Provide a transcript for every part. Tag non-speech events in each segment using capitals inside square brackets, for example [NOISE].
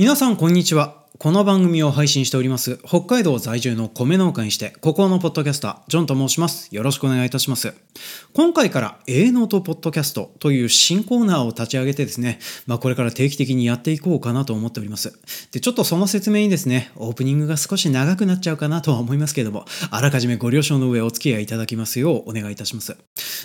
皆さんこんにちは。この番組を配信しております北海道在住の米農家にしてここのポッドキャスタージョンと申します。よろしくお願いいたします。今回から A ノートポッドキャストという新コーナーを立ち上げてですねまあこれから定期的にやっていこうかなと思っております。でちょっとその説明にですねオープニングが少し長くなっちゃうかなとは思いますけれどもあらかじめご了承の上お付き合いいただきますようお願いいたします。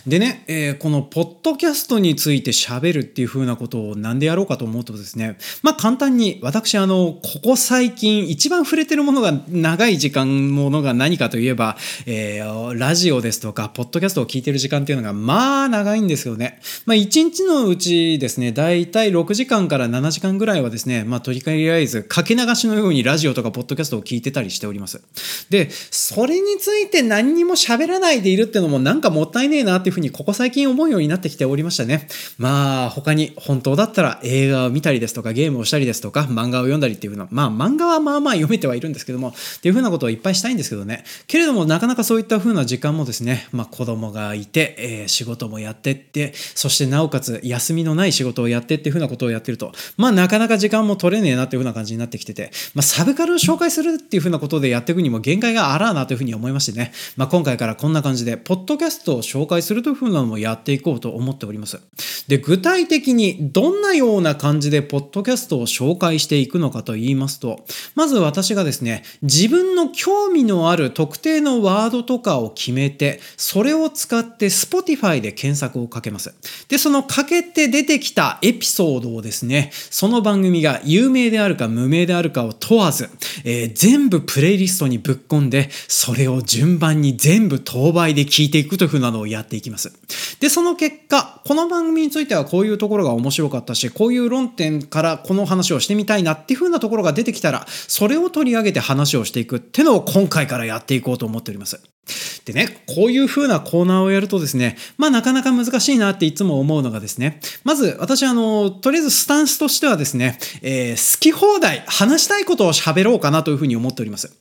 でね、えー、このポッドキャストについて喋るっていう風なことをなんでやろうかと思うとですねまあ簡単に私あのここ最近一番触れてるものが長い時間ものが何かといえば、えー、ラジオですとか、ポッドキャストを聞いてる時間っていうのが、まあ長いんですよね。まあ一日のうちですね、だいたい6時間から7時間ぐらいはですね、まあとりあえずかけ流しのようにラジオとかポッドキャストを聞いてたりしております。で、それについて何にも喋らないでいるっていうのもなんかもったいねえなっていうふうにここ最近思うようになってきておりましたね。まあ他に本当だったら映画を見たりですとかゲームをしたりですとか漫画を読んだりっていうのは、まあ漫画はまあまあ読めてはいるんですけども、っていうふうなことをいっぱいしたいんですけどね。けれども、なかなかそういったふうな時間もですね、まあ子供がいて、えー、仕事もやってって、そしてなおかつ休みのない仕事をやってっていうふうなことをやってると、まあなかなか時間も取れねえなっていうふうな感じになってきてて、まあサブカルを紹介するっていうふうなことでやっていくにも限界があらあなというふうに思いましてね、まあ今回からこんな感じで、ポッドキャストを紹介するというふうなのもやっていこうと思っております。で、具体的にどんなような感じでポッドキャストを紹介していくのかと言いますと、まず私がですね、自分の興味のある特定のワードとかを決めて、それを使って Spotify で検索をかけます。で、そのかけて出てきたエピソードをですね、その番組が有名であるか無名であるかを問わず、えー、全部プレイリストにぶっ込んで、それを順番に全部当倍で聞いていくというふうなのをやっていきます。で、その結果、この番組についてはこういうところが面白かったし、こういう論点からこの話をしてみたいなっていうふうなところが出てきたら、それを取り上げて話をしていくっていうのを今回からやっていこうと思っております。でね、こういう風なコーナーをやるとですね、まあなかなか難しいなっていつも思うのがですね、まず私あの、とりあえずスタンスとしてはですね、えー、好き放題話したいことを喋ろうかなという風に思っております。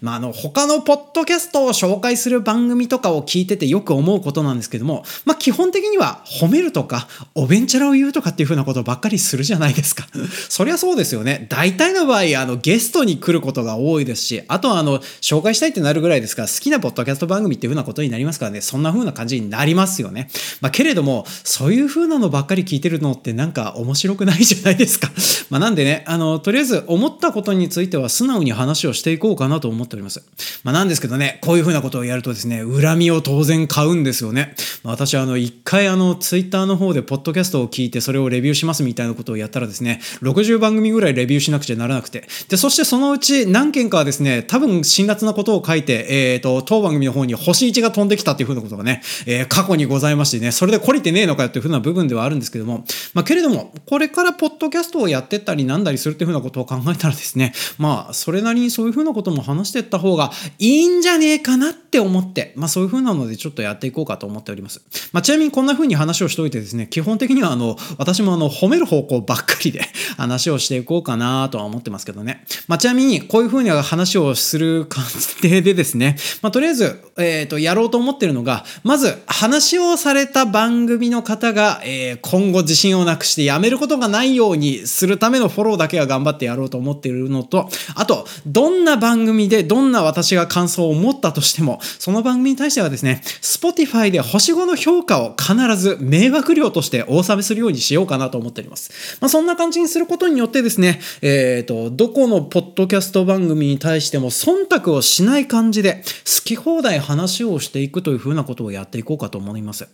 まああの、他のポッドキャストを紹介する番組とかを聞いててよく思うことなんですけども、まあ基本的には褒めるとか、おべんちゃらを言うとかっていう風なことばっかりするじゃないですか。そりゃそうですよね。大体の場合、あの、ゲストに来ることが多いですし、あとはあの、紹介したいってなるぐらいですから、好きなポッドキャスト番組っていう風なことになりますからね、そんな風な感じになりますよね。まあ、けれども、そういう風なのばっかり聞いてるのってなんか面白くないじゃないですか。[LAUGHS] まあ、なんでね、あの、とりあえず思ったことについては素直に話をしていこうかなと思っております。まあ、なんですけどね、こういう風なことをやるとですね、恨みを当然買うんですよね。まあ、私あの、一回あの、ツイッターの方でポッドキャストを聞いてそれをレビューしますみたいなことをやったらですね、60番組ぐらいレビューしなくちゃならなくて、で、そしてそのうち何件かはですね、多分辛辣なことを書いて、えっ、ー、と、当番組の方に星1が飛んできたっていうふうなことがね、えー、過去にございましてね、それで懲りてねえのかよっていうふうな部分ではあるんですけども、まあ、けれども、これからポッドキャストをやってったりなんだりするっていうふうなことを考えたらですね、まあ、それなりにそういうふうなことも話してった方がいいんじゃねえかなってって思って、まあ、そういうふうなのでちょっとやっていこうかと思っております。まあ、ちなみにこんなふうに話をしておいてですね、基本的にはあの、私もあの、褒める方向ばっかりで話をしていこうかなとは思ってますけどね。まあ、ちなみに、こういうふうに話をする過程でですね、まあ、とりあえず、えっ、ー、と、やろうと思ってるのが、まず話をされた番組の方が、えー、今後自信をなくして辞めることがないようにするためのフォローだけは頑張ってやろうと思っているのと、あと、どんな番組でどんな私が感想を持ったとしても、その番組に対してはですね、Spotify で星5の評価を必ず迷惑料としてお納めするようにしようかなと思っております。まあ、そんな感じにすることによってですね、えっ、ー、と、どこのポッドキャスト番組に対しても忖度をしない感じで、好き放題話をしていくというふうなことをやっていこうかと思います。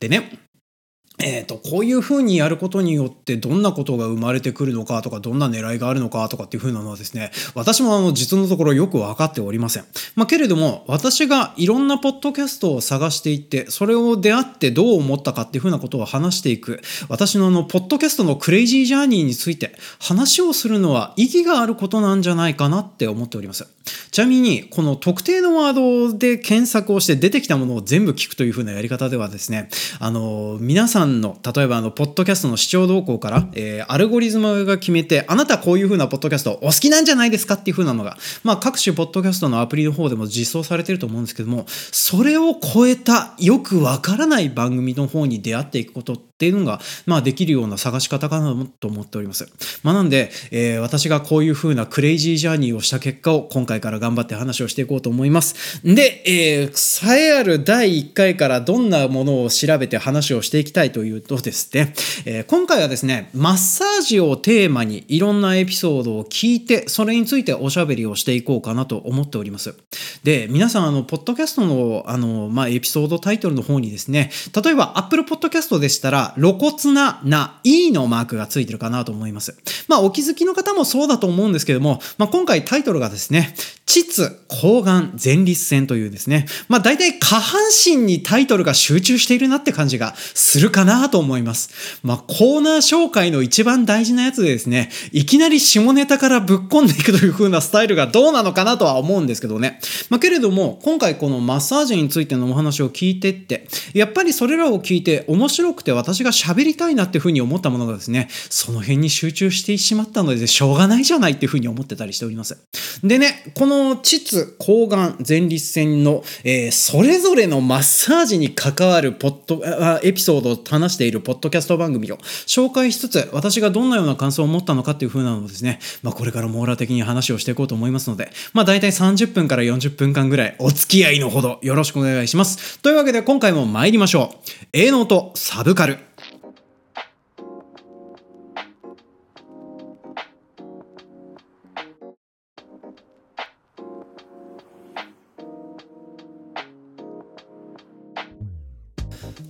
でね、えーと、こういうふうにやることによってどんなことが生まれてくるのかとかどんな狙いがあるのかとかっていうふうなのはですね私もあの実のところよく分かっておりません、まあ、けれども私がいろんなポッドキャストを探していってそれを出会ってどう思ったかっていうふうなことを話していく。私のあのポッドキャストのクレイジージャーニーについて話をするのは意義があることなんじゃないかなって思っております。ちなみにこの特定のワードで検索をして出てきたものを全部聞くというふうなやり方ではですねあの皆さんんの、例えばあの、ポッドキャストの視聴動向から、えー、アルゴリズムが決めて、あなたこういう風なポッドキャストお好きなんじゃないですかっていう風なのが、まあ、各種ポッドキャストのアプリの方でも実装されてると思うんですけども、それを超えた、よくわからない番組の方に出会っていくことって、っていうのが、まあできるような探し方かなと思っております。まあなんで、えー、私がこういう風なクレイジージャーニーをした結果を今回から頑張って話をしていこうと思います。で、えー、栄えある第1回からどんなものを調べて話をしていきたいというとですね、えー、今回はですね、マッサージをテーマにいろんなエピソードを聞いて、それについておしゃべりをしていこうかなと思っております。で、皆さん、あの、ポッドキャストの、あの、まあ、エピソードタイトルの方にですね、例えば Apple Podcast でしたら、露骨な、な、いいのマークがついてるかなと思います。まあ、お気づきの方もそうだと思うんですけども、まあ、今回タイトルがですね、膣抗がん前立腺というですね、まあ大体下半身にタイトルが集中しているなって感じがするかなと思います。まあコーナー紹介の一番大事なやつでですね、いきなり下ネタからぶっ込んでいくという風なスタイルがどうなのかなとは思うんですけどね。まあけれども、今回このマッサージについてのお話を聞いてって、やっぱりそれらを聞いて面白くて私私が喋りたいなっていう風に思ったものがですね、その辺に集中してしまったのでしょうがないじゃないっていう風に思ってたりしております。でね、この膣、抗がん、前立腺の、えー、それぞれのマッサージに関わるポッドエピソードを話しているポッドキャスト番組を紹介しつつ、私がどんなような感想を持ったのかっていう風なのをですね、まあ、これから網羅的に話をしていこうと思いますので、まあ、大体30分から40分間ぐらいお付き合いのほどよろしくお願いします。というわけで今回も参りましょう。営農とサブカル。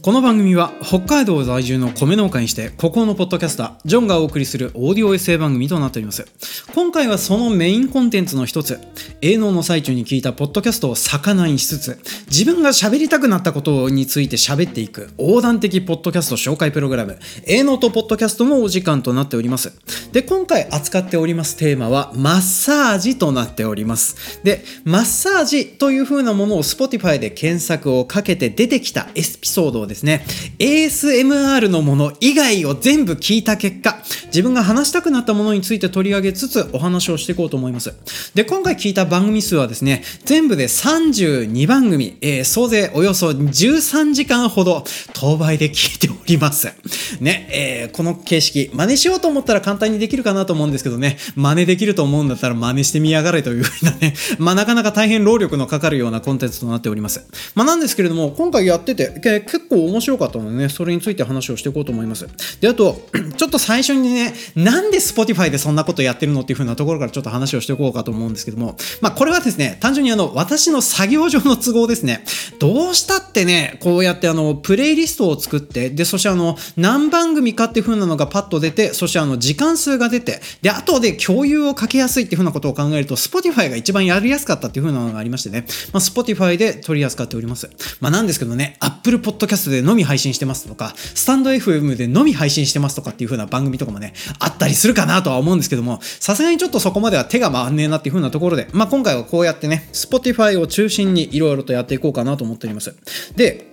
この番組は北海道在住の米農家にして孤高のポッドキャスタージョンがお送りするオーディオエッセイ番組となっております。今回はそのメインコンテンツの一つ。営農の最中に聞いたポッドキャストを魚にしつつ自分が喋りたくなったことについて喋っていく横断的ポッドキャスト紹介プログラム。営農とポッドキャストのお時間となっております。で今回扱っておりますテーマはマッサージとなっております。でマッサージという風なものを Spotify で検索をかけて出てきたエピソードをですね ASMR のもの以外を全部聞いた結果自分が話したくなったものについて取り上げつつお話をしていこうと思います。で今回聞いた番組数はですね全部で32番組、えー、総勢およそ13時間ほど当倍で聞いております。ね、えー、この形式真似しようと思ったら簡単にできるかなと思うんですけどね。真似できると思うんだったら真似してみやがれというふうなね。[LAUGHS] まあなかなか大変労力のかかるようなコンテンツとなっております。まあなんですけれども今回やってて結構面白かったのでね、それについて話をしていこうと思います。で、あと、[CLEARS THROAT] ちょっと最初にね、なんで Spotify でそんなことやってるのっていう風なところからちょっと話をしていこうかと思うんですけども、まあこれはですね、単純にあの、私の作業上の都合ですね、どうしたってね、こうやってあの、プレイリストを作って、で、そしてあの、何番組かっていう風なのがパッと出て、そしてあの、時間数が出て、で、後で共有をかけやすいっていう風なことを考えると、Spotify が一番やりやすかったっていう風なのがありましてね、まあ Spotify で取り扱っております。まあなんですけどね、Apple Podcast でのみ配信してますとか、スタンド FM でのみ配信してますとかっていう風な番組とかもね、あったりするかなとは思うんですけども、さすがにちょっとそこまでは手が回んねえなっていう風なところで、まあ今回はこうやってね、Spotify を中心にいろいろとやっていこうかなと思っております。で、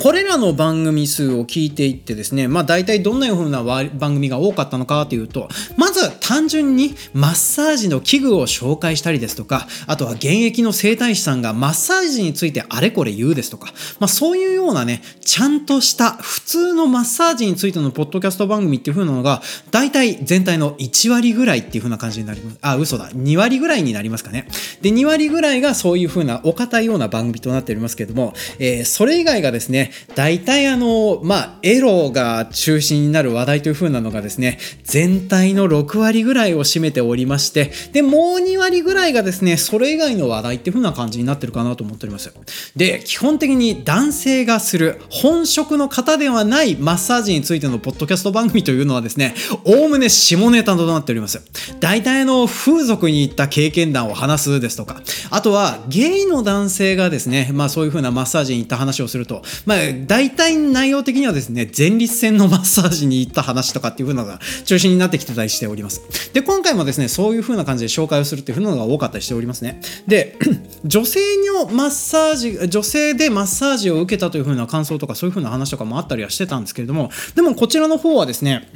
これらの番組数を聞いていってですね、まあ大体どんなような番組が多かったのかというと、まず単純にマッサージの器具を紹介したりですとか、あとは現役の整体師さんがマッサージについてあれこれ言うですとか、まあそういうようなね、ちゃんとした普通のマッサージについてのポッドキャスト番組っていう風なのが、大体全体の1割ぐらいっていう風な感じになります。あ、嘘だ。2割ぐらいになりますかね。で、2割ぐらいがそういう風なお堅いような番組となっておりますけれども、えー、それ以外がですね、大体あの、まあ、エロが中心になる話題という風なのがですね、全体の6割ぐらいを占めておりまして、で、もう2割ぐらいがですね、それ以外の話題っていう風な感じになってるかなと思っております。で、基本的に男性がする本職の方ではないマッサージについてのポッドキャスト番組というのはですね、おおむね下ネタとなっております。大体の風俗に行った経験談を話すですとか、あとはゲイの男性がですね、まあそういう風なマッサージに行った話をすると、ま大体内容的にはですね、前立腺のマッサージに行った話とかっていう風なのが中心になってきてたりしております。で、今回もですね、そういう風な感じで紹介をするっていう風なのが多かったりしておりますね。で、[CLEARS THROAT] 女性のマッサージ、女性でマッサージを受けたという風な感想とかそういう風な話とかもあったりはしてたんですけれども、でもこちらの方はですね、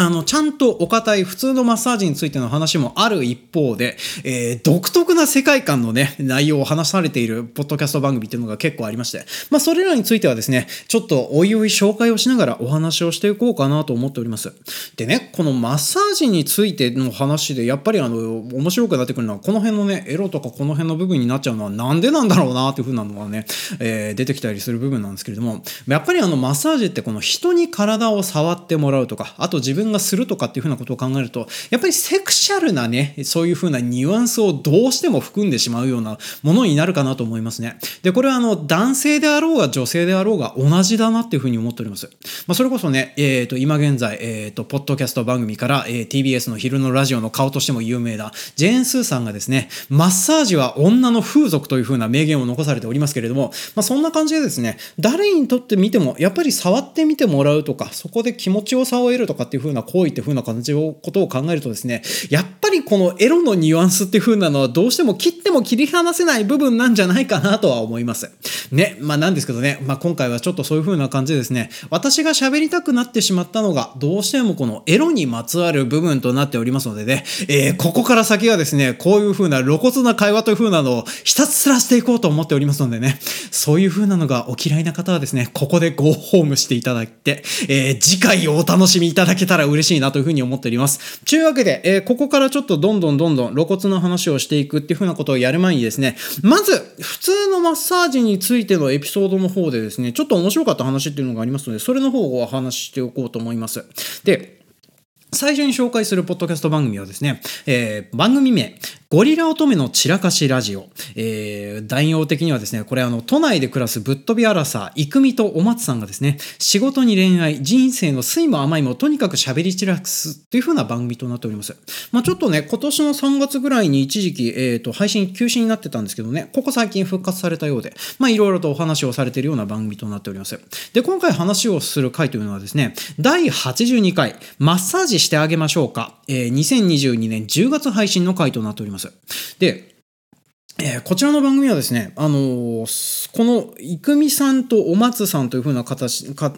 あの、ちゃんとお堅い普通のマッサージについての話もある一方で、えー、独特な世界観のね、内容を話されているポッドキャスト番組っていうのが結構ありまして、まあ、それらについてはですね、ちょっとおいおい紹介をしながらお話をしていこうかなと思っております。でね、このマッサージについての話で、やっぱりあの、面白くなってくるのは、この辺のね、エロとかこの辺の部分になっちゃうのはなんでなんだろうなっていう風なのがね、えー、出てきたりする部分なんですけれども、やっぱりあの、マッサージってこの人に体を触ってもらうとか、あと自分がするとかっていうふうなことを考えると、やっぱりセクシャルなね、そういうふうなニュアンスをどうしても含んでしまうようなものになるかなと思いますね。で、これはあの、男性であろうが女性であろうが同じだなっていうふうに思っております。まあ、それこそね、えっ、ー、と、今現在、えっ、ー、と、ポッドキャスト番組から、えー、TBS の昼のラジオの顔としても有名な、ジェーン・スーさんがですね、マッサージは女の風俗というふうな名言を残されておりますけれども、まあ、そんな感じでですね、誰にとって見ても、やっぱり触ってみてもらうとか、そこで気持ちよさを得るとかっていうふうな行為っていうふうな感じを、ことを考えるとですね、やっぱりこのエロのニュアンスっていう風なのはどうしても切っても切り離せない部分なんじゃないかなとは思います。ね、まあなんですけどね、まあ今回はちょっとそういう風な感じでですね、私が喋りたくなってしまったのが、どうしてもこのエロにまつわる部分となっておりますのでね、えー、ここから先はですね、こういう風な露骨な会話という風なのをひたすらしていこうと思っておりますのでね、そういう風なのがお嫌いな方はですね、ここでゴーホームしていただいて、えー、次回をお楽しみいただけたらら嬉しいなという風に思っております。というわけで、えー、ここからちょっとどんどんどんどん露骨な話をしていくっていうふうなことをやる前にですね、まず、普通のマッサージについてのエピソードの方でですね、ちょっと面白かった話っていうのがありますので、それの方をお話ししておこうと思います。で、最初に紹介するポッドキャスト番組はですね、えー、番組名、ゴリラ乙女の散らかしラジオ。えー、代用的にはですね、これあの、都内で暮らすぶっ飛びアラサー、イミとお松さんがですね、仕事に恋愛、人生の酸いも甘いもとにかく喋り散らすという風な番組となっております。まあちょっとね、今年の3月ぐらいに一時期、えっ、ー、と、配信休止になってたんですけどね、ここ最近復活されたようで、まあいろいろとお話をされているような番組となっております。で、今回話をする回というのはですね、第82回、マッサージしてあげましょうか、えー、2022年10月配信の回となっております。で、え、こちらの番組はですね、あのー、この生見さんとお松さんというふうな形か、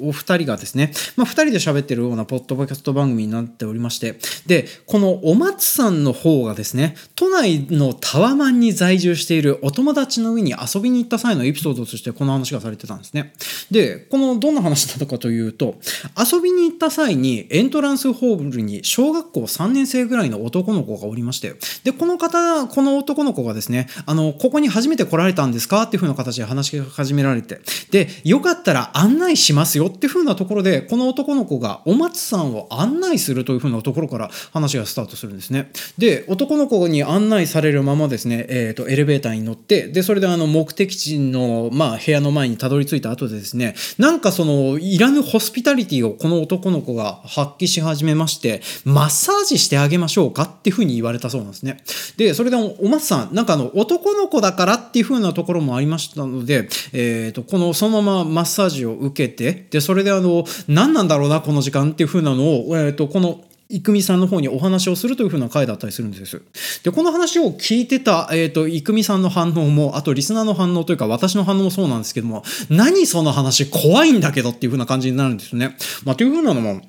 お二人がですね、まあ、二人で喋ってるようなポッドキャスト番組になっておりまして、で、このお松さんの方がですね、都内のタワマンに在住しているお友達の上に遊びに行った際のエピソードとしてこの話がされてたんですね。で、このどんな話だったかというと、遊びに行った際にエントランスホールに小学校3年生ぐらいの男の子がおりまして、で、この方、この男の子がですねですね、あの、ここに初めて来られたんですか？っていう風な形で話し始められて、で、よかったら案内しますよっていう風なところで、この男の子がお松さんを案内するという風なところから話がスタートするんですね。で、男の子に案内されるままですね、えっ、ー、と、エレベーターに乗って、で、それであの、目的地の、まあ、部屋の前にたどり着いた後でですね、なんかその、いらぬホスピタリティをこの男の子が発揮し始めまして、マッサージしてあげましょうかっていう風に言われたそうなんですね。で、それでお松さん、なんかあの、男の子だからっていう風なところもありましたので、えっ、ー、と、この、そのままマッサージを受けて、で、それであの、何なんだろうな、この時間っていう風なのを、えっ、ー、と、この、郁美さんの方にお話をするというふうな回だったりするんです。で、この話を聞いてた、えっ、ー、と、郁美さんの反応も、あとリスナーの反応というか私の反応もそうなんですけども、何その話怖いんだけどっていうふうな感じになるんですよね。まあ、というふうなのも、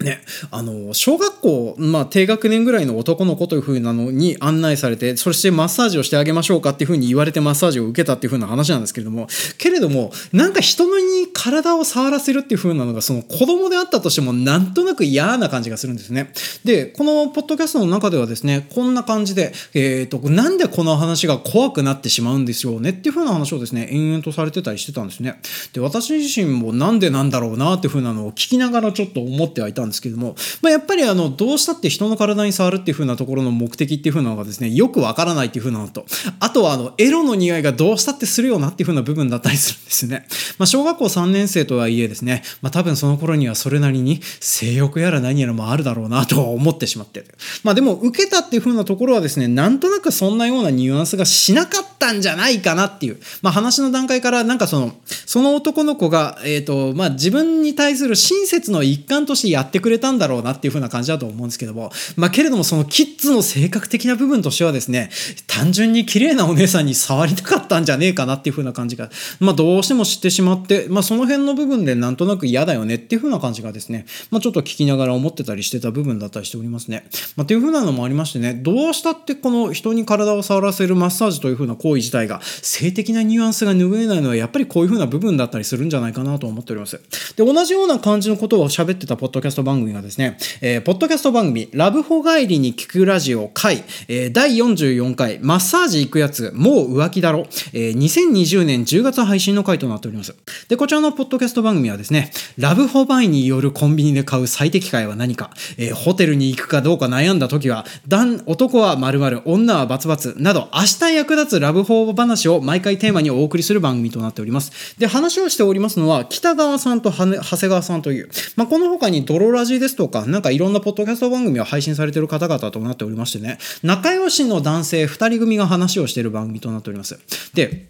ね、あの、小学校、まあ、低学年ぐらいの男の子というふうなのに案内されて、そしてマッサージをしてあげましょうかっていうふうに言われてマッサージを受けたっていうふうな話なんですけれども、けれども、なんか人のに体を触らせるっていうふうなのが、その子供であったとしても、なんとなく嫌な感じがするんですね。で、このポッドキャストの中ではですね、こんな感じで、えっ、ー、と、なんでこの話が怖くなってしまうんでしょうねっていうふうな話をですね、延々とされてたりしてたんですね。で、私自身もなんでなんだろうなっていうふうなのを聞きながらちょっと思ってはいたんですですけども、まあ、やっぱりあの、どうしたって人の体に触るっていう風なところの目的っていう風なのがですね、よくわからないっていう風なのと、あとはあの、エロの匂いがどうしたってするよなっていう風な部分だったりするんですね。まあ、小学校3年生とはいえですね、まあ、多分その頃にはそれなりに性欲やら何やらもあるだろうなと思ってしまって。まあ、でも受けたっていう風なところはですね、なんとなくそんなようなニュアンスがしなかったんじゃないかなっていう、まあ、話の段階からなんかその、その男の子が、えっ、ー、と、まあ、自分に対する親切の一環としてやってってくれたんだろうなっていう風な感じだと思うんですけども、まあけれどもそのキッズの性格的な部分としてはですね、単純に綺麗なお姉さんに触りたかったんじゃねえかなっていう風な感じが、まあどうしても知ってしまって、まあその辺の部分でなんとなく嫌だよねっていう風な感じがですね、まあちょっと聞きながら思ってたりしてた部分だったりしておりますね。まあっていう風なのもありましてね、どうしたってこの人に体を触らせるマッサージという風な行為自体が性的なニュアンスが拭えないのはやっぱりこういう風な部分だったりするんじゃないかなと思っております。で、同じような感じのことを喋ってたポッドキャスト番組がですね、えー、ポッドキャスト番組、ラブホ帰りに聞くラジオ回、えー、第44回、マッサージ行くやつ、もう浮気だろ、えー、2020年10月配信の回となっております。で、こちらのポッドキャスト番組はですね、ラブホバイによるコンビニで買う最適解は何か、えー、ホテルに行くかどうか悩んだ時は、男は〇〇、女はバツバツなど、明日役立つラブホ話を毎回テーマにお送りする番組となっております。で、話をしておりますのは、北川さんと長谷川さんという、まあ、この他にドロラジですとか、なんかいろんなポッドキャスト番組を配信されている方々となっておりましてね、仲良しの男性2人組が話をしている番組となっております。で、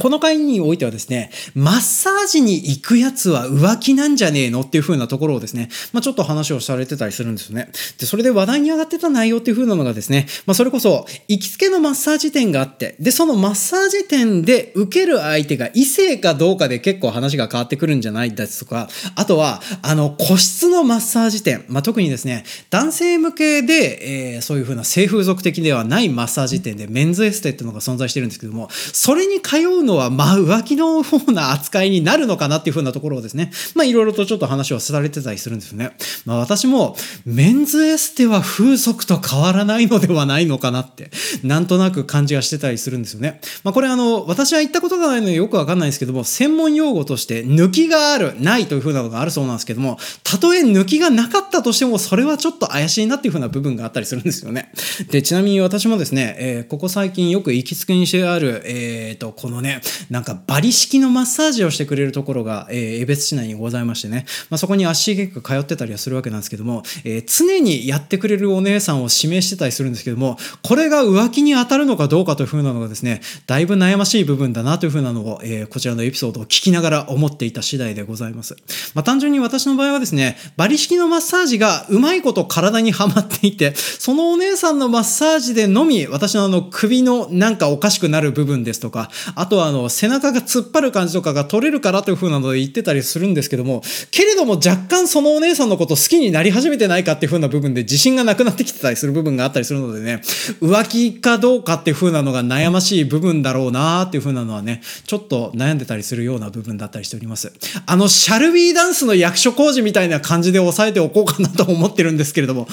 この回においてはですね、マッサージに行くやつは浮気なんじゃねえのっていう風なところをですね、まあ、ちょっと話をされてたりするんですよね。で、それで話題に上がってた内容っていう風なのがですね、まあ、それこそ、行きつけのマッサージ店があって、で、そのマッサージ店で受ける相手が異性かどうかで結構話が変わってくるんじゃないですとか、あとは、あの、個室のマッサージ店、まあ、特にですね、男性向けで、えー、そういう風な性風俗的ではないマッサージ店でメンズエステっていうのが存在してるんですけども、それに通うのは、まあ、浮気の方な扱いになるのかなっていう風なところをですね、まあ、いろいろとちょっと話をされてたりするんですよね。まあ、私も、メンズエステは風俗と変わらないのではないのかなって、なんとなく感じがしてたりするんですよね。まあ、これあの、私は言ったことがないのでよくわかんないんですけども、専門用語として、抜きがある、ないという風なのがあるそうなんですけども、たとえ抜きがなかったとしても、それはちょっと怪しいなっていう風な部分があったりするんですよね。で、ちなみに私もですね、えー、ここ最近よく行きつけにしてある、えっ、ー、と、このね、なんかバリ式のマッサージをしてくれるところが、えー、江別市内にございましてね、まあ、そこに足しげく通ってたりはするわけなんですけども、えー、常にやってくれるお姉さんを指名してたりするんですけども、これが浮気に当たるのかどうかというふうなのがですね、だいぶ悩ましい部分だなというふうなのを、えー、こちらのエピソードを聞きながら思っていた次第でございます。まあ、単純に私の場合はですね、バリ式のマッサージがうまいこと体にはまっていて、そのお姉さんのマッサージでのみ、私のあの首のなんかおかしくなる部分ですとか、あとはあの背中が突っ張る感じとかが取れるからという風なので言ってたりするんですけども、けれども若干そのお姉さんのこと好きになり始めてないかっていう風な部分で自信がなくなってきてたりする部分があったりするのでね、浮気かどうかっていう風なのが悩ましい部分だろうなっていう風なのはね、ちょっと悩んでたりするような部分だったりしております。あの、シャルビーダンスの役所工事みたいな感じで抑えておこうかなと思ってるんですけれども、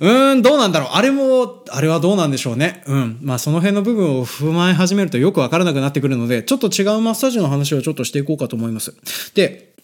うーん、どうなんだろう。あれも、あれはどうなんでしょうね。うん。まあその辺の部分を踏まえ始めるとよくわからなくなってくるので、ちょっと違うマッサージの話をちょっとしていこうかと思います。で、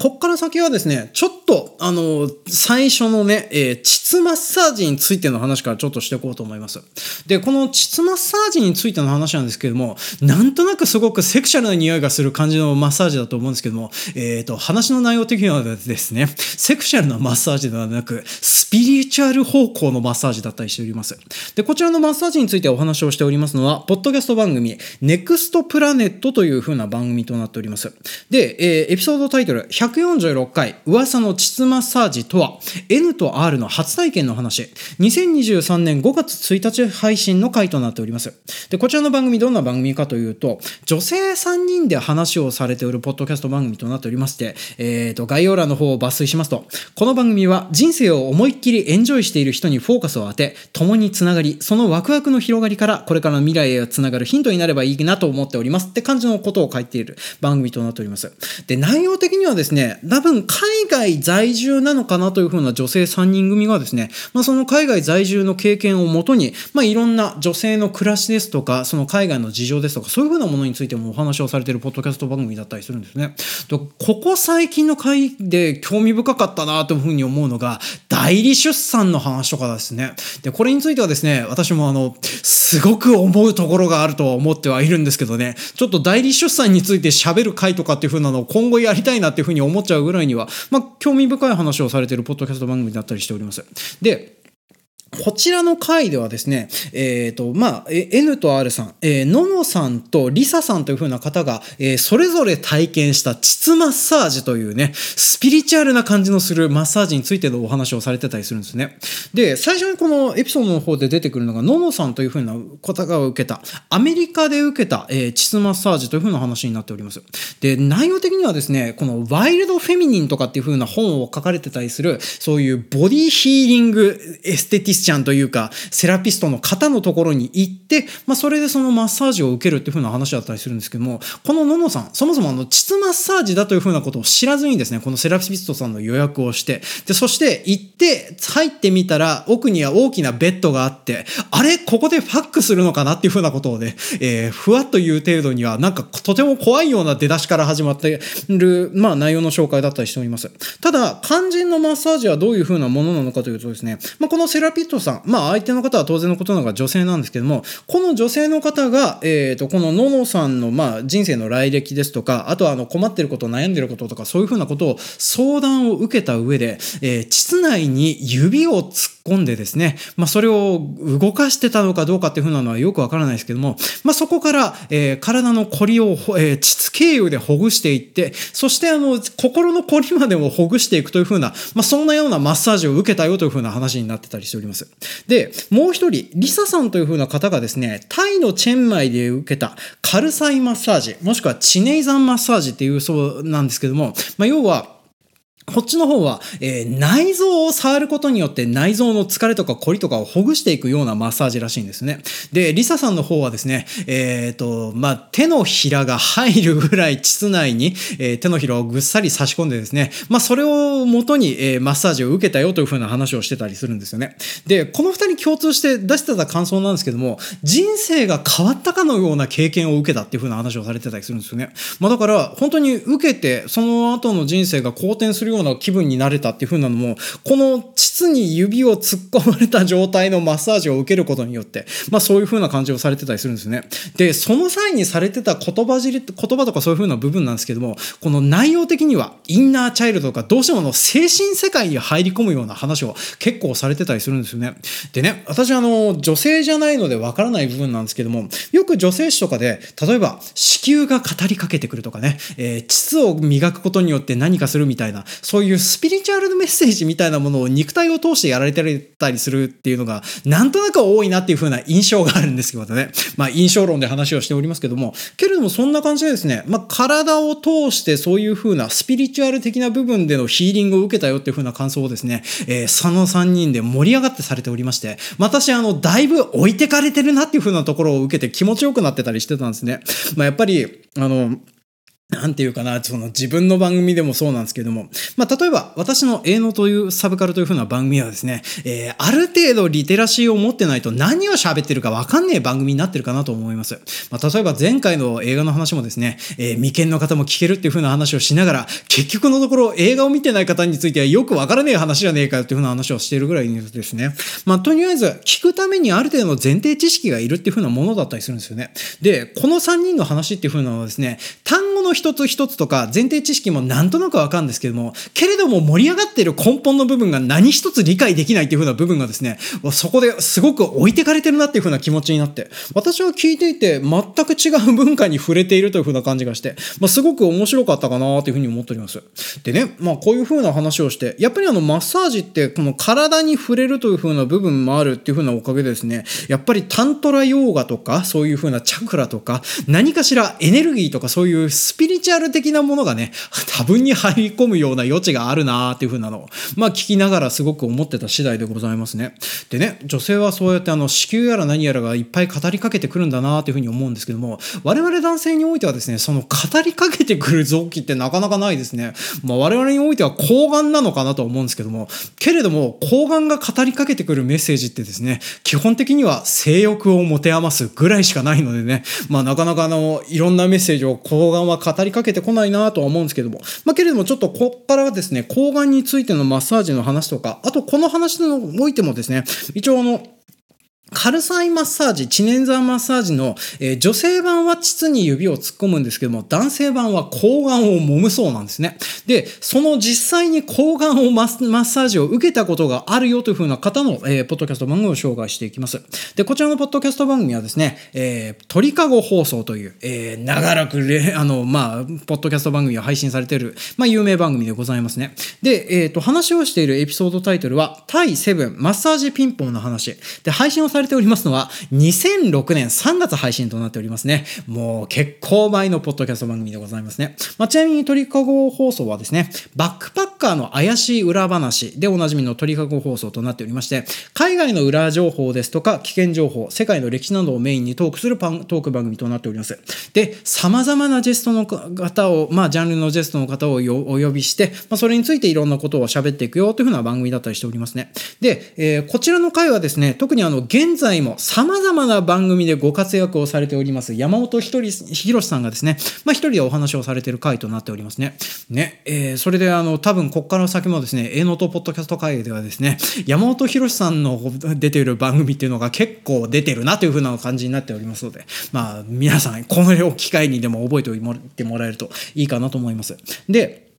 こっから先はですね、ちょっと、あの、最初のね、えー、膣マッサージについての話からちょっとしていこうと思います。で、この膣マッサージについての話なんですけども、なんとなくすごくセクシャルな匂いがする感じのマッサージだと思うんですけども、えっ、ー、と、話の内容的にはですね、セクシャルなマッサージではなく、スピリチュアル方向のマッサージだったりしております。で、こちらのマッサージについてお話をしておりますのは、ポッドキャスト番組、ネクストプラネットという風な番組となっております。で、えー、エピソードタイトル、146回、噂の膣マッサージとは、N と R の初体験の話、2023年5月1日配信の回となっております。で、こちらの番組どんな番組かというと、女性3人で話をされておるポッドキャスト番組となっておりまして、え、ー、と、概要欄の方を抜粋しますと、この番組は人生を思いっきりエンジョイしている人にフォーカスを当て、共につながり、そのワクワクの広がりから、これからの未来へつながるヒントになればいいなと思っておりますって感じのことを書いている番組となっております。で、内容的にはですね、多分海外在住なのかなというふうな女性3人組がですね、まあ、その海外在住の経験をもとに、まあ、いろんな女性の暮らしですとか、その海外の事情ですとか、そういうふうなものについてもお話をされているポッドキャスト番組だったりするんですね。とここ最近の回で興味深かったなというふうに思うのが、代理出産の話とかですね。で、これについてはですね、私もあの、すごく思うところがあるとは思ってはいるんですけどね、ちょっと代理出産について喋る回とかっていう風なのを今後やりたいなっていう風に思思っちゃうぐらいには、まあ、興味深い話をされているポッドキャスト番組だったりしております。で、こちらの回ではですね、えっ、ー、と、まあ、N と R さん、えー、ののさんとリサさんという風な方が、えー、それぞれ体験した膣マッサージというね、スピリチュアルな感じのするマッサージについてのお話をされてたりするんですね。で、最初にこのエピソードの方で出てくるのが、ののさんという風な方が受けた、アメリカで受けた、えー、膣マッサージという風な話になっております。で、内容的にはですね、このワイルドフェミニンとかっていう風な本を書かれてたりする、そういうボディヒーリングエステティスチャンというか、セラピストの方のところに行って、まあ、それでそのマッサージを受けるっていう風な話だったりするんですけども、このののさん、そもそもあの、膣マッサージだという風なことを知らずにですね、このセラピストさんの予約をして、で、そして行って、入ってみたら、奥には大きなベッドがあって、あれ？ここでファックするのかなっていう風なことをね、えー、ふわっという程度には、なんかとても怖いような出だしから始まってる、まあ内容の紹介だったりしております。ただ、肝心のマッサージはどういう風なものなのかというとですね、まあ、このセラピ人さん、まあ相手の方は当然のことながら女性なんですけども、この女性の方が、えっ、ー、と、このののさんの、まあ人生の来歴ですとか、あとはあの困ってること、悩んでることとか、そういうふうなことを相談を受けた上で、えー、膣内に指を突っんでですね、まあそれを動かしてたのかどうかっていう風なのはよくわからないですけども、まあそこから、えー、体のコリを、えー、膣経由でほぐしていって、そしてあの、心のコリまでもほぐしていくという風な、まあそんなようなマッサージを受けたよという風な話になってたりしております。で、もう一人、リサさんという風な方がですね、タイのチェンマイで受けたカルサイマッサージ、もしくはチネイザンマッサージっていうそうなんですけども、まあ要は、こっちの方は、えー、内臓を触ることによって内臓の疲れとか凝りとかをほぐしていくようなマッサージらしいんですね。で、リサさんの方はですね、えっ、ー、と、まあ、手のひらが入るぐらい膣内に、えー、手のひらをぐっさり差し込んでですね、まあ、それを元に、え、マッサージを受けたよというふうな話をしてたりするんですよね。で、この二人共通して出してた感想なんですけども、人生が変わったかのような経験を受けたっていうふうな話をされてたりするんですよね。まあ、だから、本当に受けて、その後の人生が好転するようなような気分になれたっていう風なのも、この膣に指を突っ込まれた状態のマッサージを受けることによって、まあそういう風な感じをされてたりするんですね。で、その際にされてた言葉尻、言葉とかそういう風な部分なんですけども、この内容的にはインナーチャイルドとかどうしてもの精神世界に入り込むような話を結構されてたりするんですよね。でね、私あの、女性じゃないのでわからない部分なんですけども、よく女性誌とかで、例えば子宮が語りかけてくるとかね、えー、膣を磨くことによって何かするみたいな、そういうスピリチュアルのメッセージみたいなものを肉体を通してやられてたりするっていうのが、なんとなく多いなっていう風な印象があるんですけどね。[LAUGHS] まあ、印象論で話をしておりますけども、けれどもそんな感じでですね、まあ、体を通してそういう風なスピリチュアル的な部分でのヒーリングを受けたよっていう風な感想をですね、えー、佐野3人で盛り上がってされておりまして、私、あの、だいぶ置いてかれてるなっていう風なところを受けて気持ちよくなってたりしてたんですね。まあ、やっぱり、あの、なんていうかな、その自分の番組でもそうなんですけども、まあ、例えば私の営農というサブカルというふうな番組はですね、えー、ある程度リテラシーを持ってないと何を喋ってるかわかんねえ番組になってるかなと思います。まあ、例えば前回の映画の話もですね、えー、未見の方も聞けるっていうふうな話をしながら、結局のところ映画を見てない方についてはよくわからねえ話じゃねえかよっていうふうな話をしているぐらいですね。まあ、とりあえず聞くためにある程度の前提知識がいるっていうふうなものだったりするんですよね。で、この3人の話っていうふうなのはですね、単語の一つ一つとか前提知識もなんとなくわかるんですけども、けれども盛り上がっている根本の部分が何一つ理解できないっていう風な部分がですね、そこですごく置いてかれてるなっていう風な気持ちになって、私は聞いていて全く違う文化に触れているという風な感じがして、まあ、すごく面白かったかなという風に思っております。でね、まあこういう風な話をして、やっぱりあのマッサージってこの体に触れるという風な部分もあるっていう風なおかげでですね、やっぱりタントラヨーガとかそういう風なチャクラとか何かしらエネルギーとかそういうスピリリチュアル的なものがね、[LAUGHS] 多分に入り込むような余地があるなーっていう風なのを、まあ聞きながらすごく思ってた次第でございますね。でね、女性はそうやってあの子宮やら何やらがいっぱい語りかけてくるんだなーっていう風に思うんですけども、我々男性においてはですね、その語りかけてくる臓器ってなかなかないですね。まあ我々においては抗がんなのかなと思うんですけども、けれども抗がんが語りかけてくるメッセージってですね、基本的には性欲を持て余すぐらいしかないのでね、まあなかなかあの、いろんなメッセージを抗がんは語りかけてこないなとは思うんですけども、まあけれどもちょっとこっからはですね、抗がんについてのマッサージの話とか、あとこの話においてもですね、一応あの、カルサイマッサージ、知念座マッサージの、えー、女性版は膣に指を突っ込むんですけども、男性版は睾丸を揉むそうなんですね。で、その実際に睾丸をマッサージを受けたことがあるよというふうな方の、えー、ポッドキャスト番組を紹介していきます。で、こちらのポッドキャスト番組はですね、えー、鳥かご放送という、えー、長らくれ [LAUGHS] あの、まあ、ポッドキャスト番組を配信されている、まあ、有名番組でございますね。で、えっ、ー、と、話をしているエピソードタイトルは、対セブンマッサージピンポンの話。で、配信をされされておりますのは、2006年3月配信となっておりますね。もう結構前のポッドキャスト番組でございますね。まあ、ちなみに鳥かご放送はですね、バックパッカーの怪しい裏話でおなじみの鳥かご放送となっておりまして、海外の裏情報ですとか、危険情報、世界の歴史などをメインにトークするパントーク番組となっております。で、様々なジェストの方を、まあ、ジャンルのジェストの方をお呼びして、まあ、それについていろんなことを喋っていくよというふうな番組だったりしておりますね。で、えー、こちらの回はですね、特にあの、現現在も様々な番組でご活躍をされております、山本ひとり、ひろしさんがですね、まあ、一人でお話をされている回となっておりますね。ね、えー、それであの、多分こっから先もですね、営農とポッドキャスト会ではですね、山本ひろしさんの出ている番組っていうのが結構出てるなというふうな感じになっておりますので、まあ、皆さん、このを機会にでも覚えておいてもらえるといいかなと思います。で、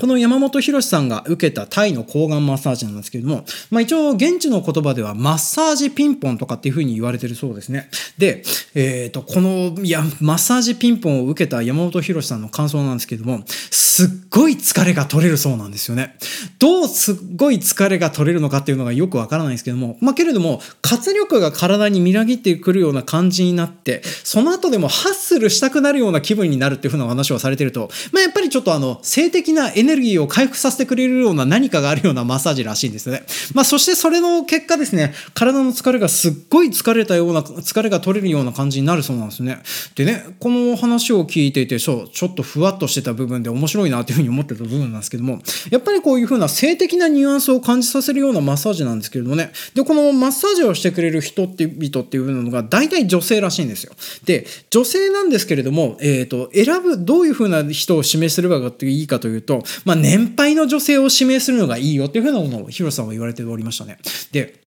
この山本博さんが受けたタイの抗がんマッサージなんですけれども、まあ一応現地の言葉ではマッサージピンポンとかっていうふうに言われてるそうですね。で、えっ、ー、と、このいやマッサージピンポンを受けた山本博さんの感想なんですけども、すっごい疲れが取れるそうなんですよね。どうすっごい疲れが取れるのかっていうのがよくわからないんですけども、まあけれども、活力が体にみなぎってくるような感じになって、その後でもハッスルしたくなるような気分になるっていうふうな話をされてると、まあやっぱりちょっとあの、性的なエネネルギーを回復させてくれるような何かがあるようなマッサージらしいんですね。まあ、そしてそれの結果ですね、体の疲れがすっごい疲れたような、疲れが取れるような感じになるそうなんですね。でね、この話を聞いていて、そう、ちょっとふわっとしてた部分で面白いなというふうに思ってた部分なんですけども、やっぱりこういうふうな性的なニュアンスを感じさせるようなマッサージなんですけれどもね、で、このマッサージをしてくれる人っていう人っていうのが大体女性らしいんですよ。で、女性なんですけれども、えっ、ー、と、選ぶ、どういうふうな人を指名すればいいかというと、まあ、年配の女性を指名するのがいいよっていうふうなものをヒロさんは言われておりましたね。で、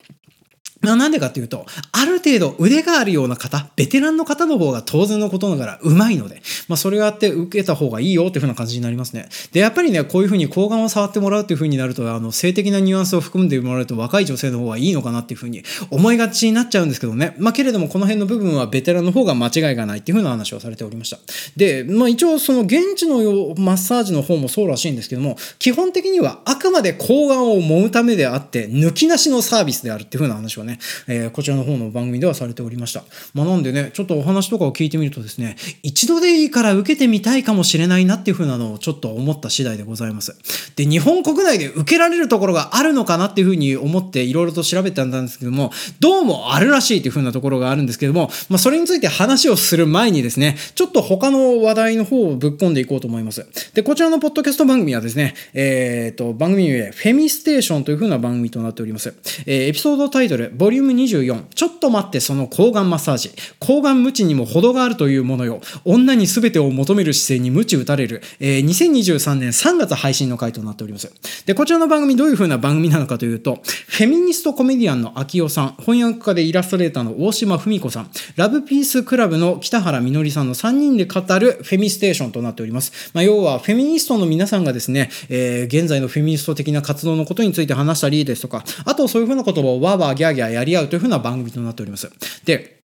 なんでかっていうと、ある程度腕があるような方、ベテランの方の方が当然のことながら上手いので、まあそれがあって受けた方がいいよっていうふうな感じになりますね。で、やっぱりね、こういうふうに抗がんを触ってもらうっていうふうになると、あの、性的なニュアンスを含んでもらうと若い女性の方がいいのかなっていうふうに思いがちになっちゃうんですけどね。まあけれどもこの辺の部分はベテランの方が間違いがないっていうふうな話をされておりました。で、まあ一応その現地のマッサージの方もそうらしいんですけども、基本的にはあくまで抗がんを揉むためであって、抜きなしのサービスであるっていうふうな話をね、えー、こちらの方の番組ではされておりました。まあ、なんでね、ちょっとお話とかを聞いてみるとですね、一度でいいから受けてみたいかもしれないなっていう風なのをちょっと思った次第でございます。で、日本国内で受けられるところがあるのかなっていう風に思っていろいろと調べてたんですけども、どうもあるらしいっていう風なところがあるんですけども、まあ、それについて話をする前にですね、ちょっと他の話題の方をぶっ込んでいこうと思います。で、こちらのポッドキャスト番組はですね、えっ、ー、と、番組名、フェミステーションという風な番組となっております。えー、エピソードタイトル、ボリューム24、ちょっと待ってその抗がんマッサージ。抗がん無知にも程があるというものよ。女に全てを求める姿勢に無知打たれる。えー、2023年3月配信の回となっております。で、こちらの番組どういう風な番組なのかというと、フェミニストコメディアンの秋代さん、翻訳家でイラストレーターの大島文子さん、ラブピースクラブの北原みのりさんの3人で語るフェミステーションとなっております。まあ、要は、フェミニストの皆さんがですね、えー、現在のフェミニスト的な活動のことについて話したりですとか、あとそういう風な言葉をわーわーギャーギャーやり合うというふうな番組となっております。で、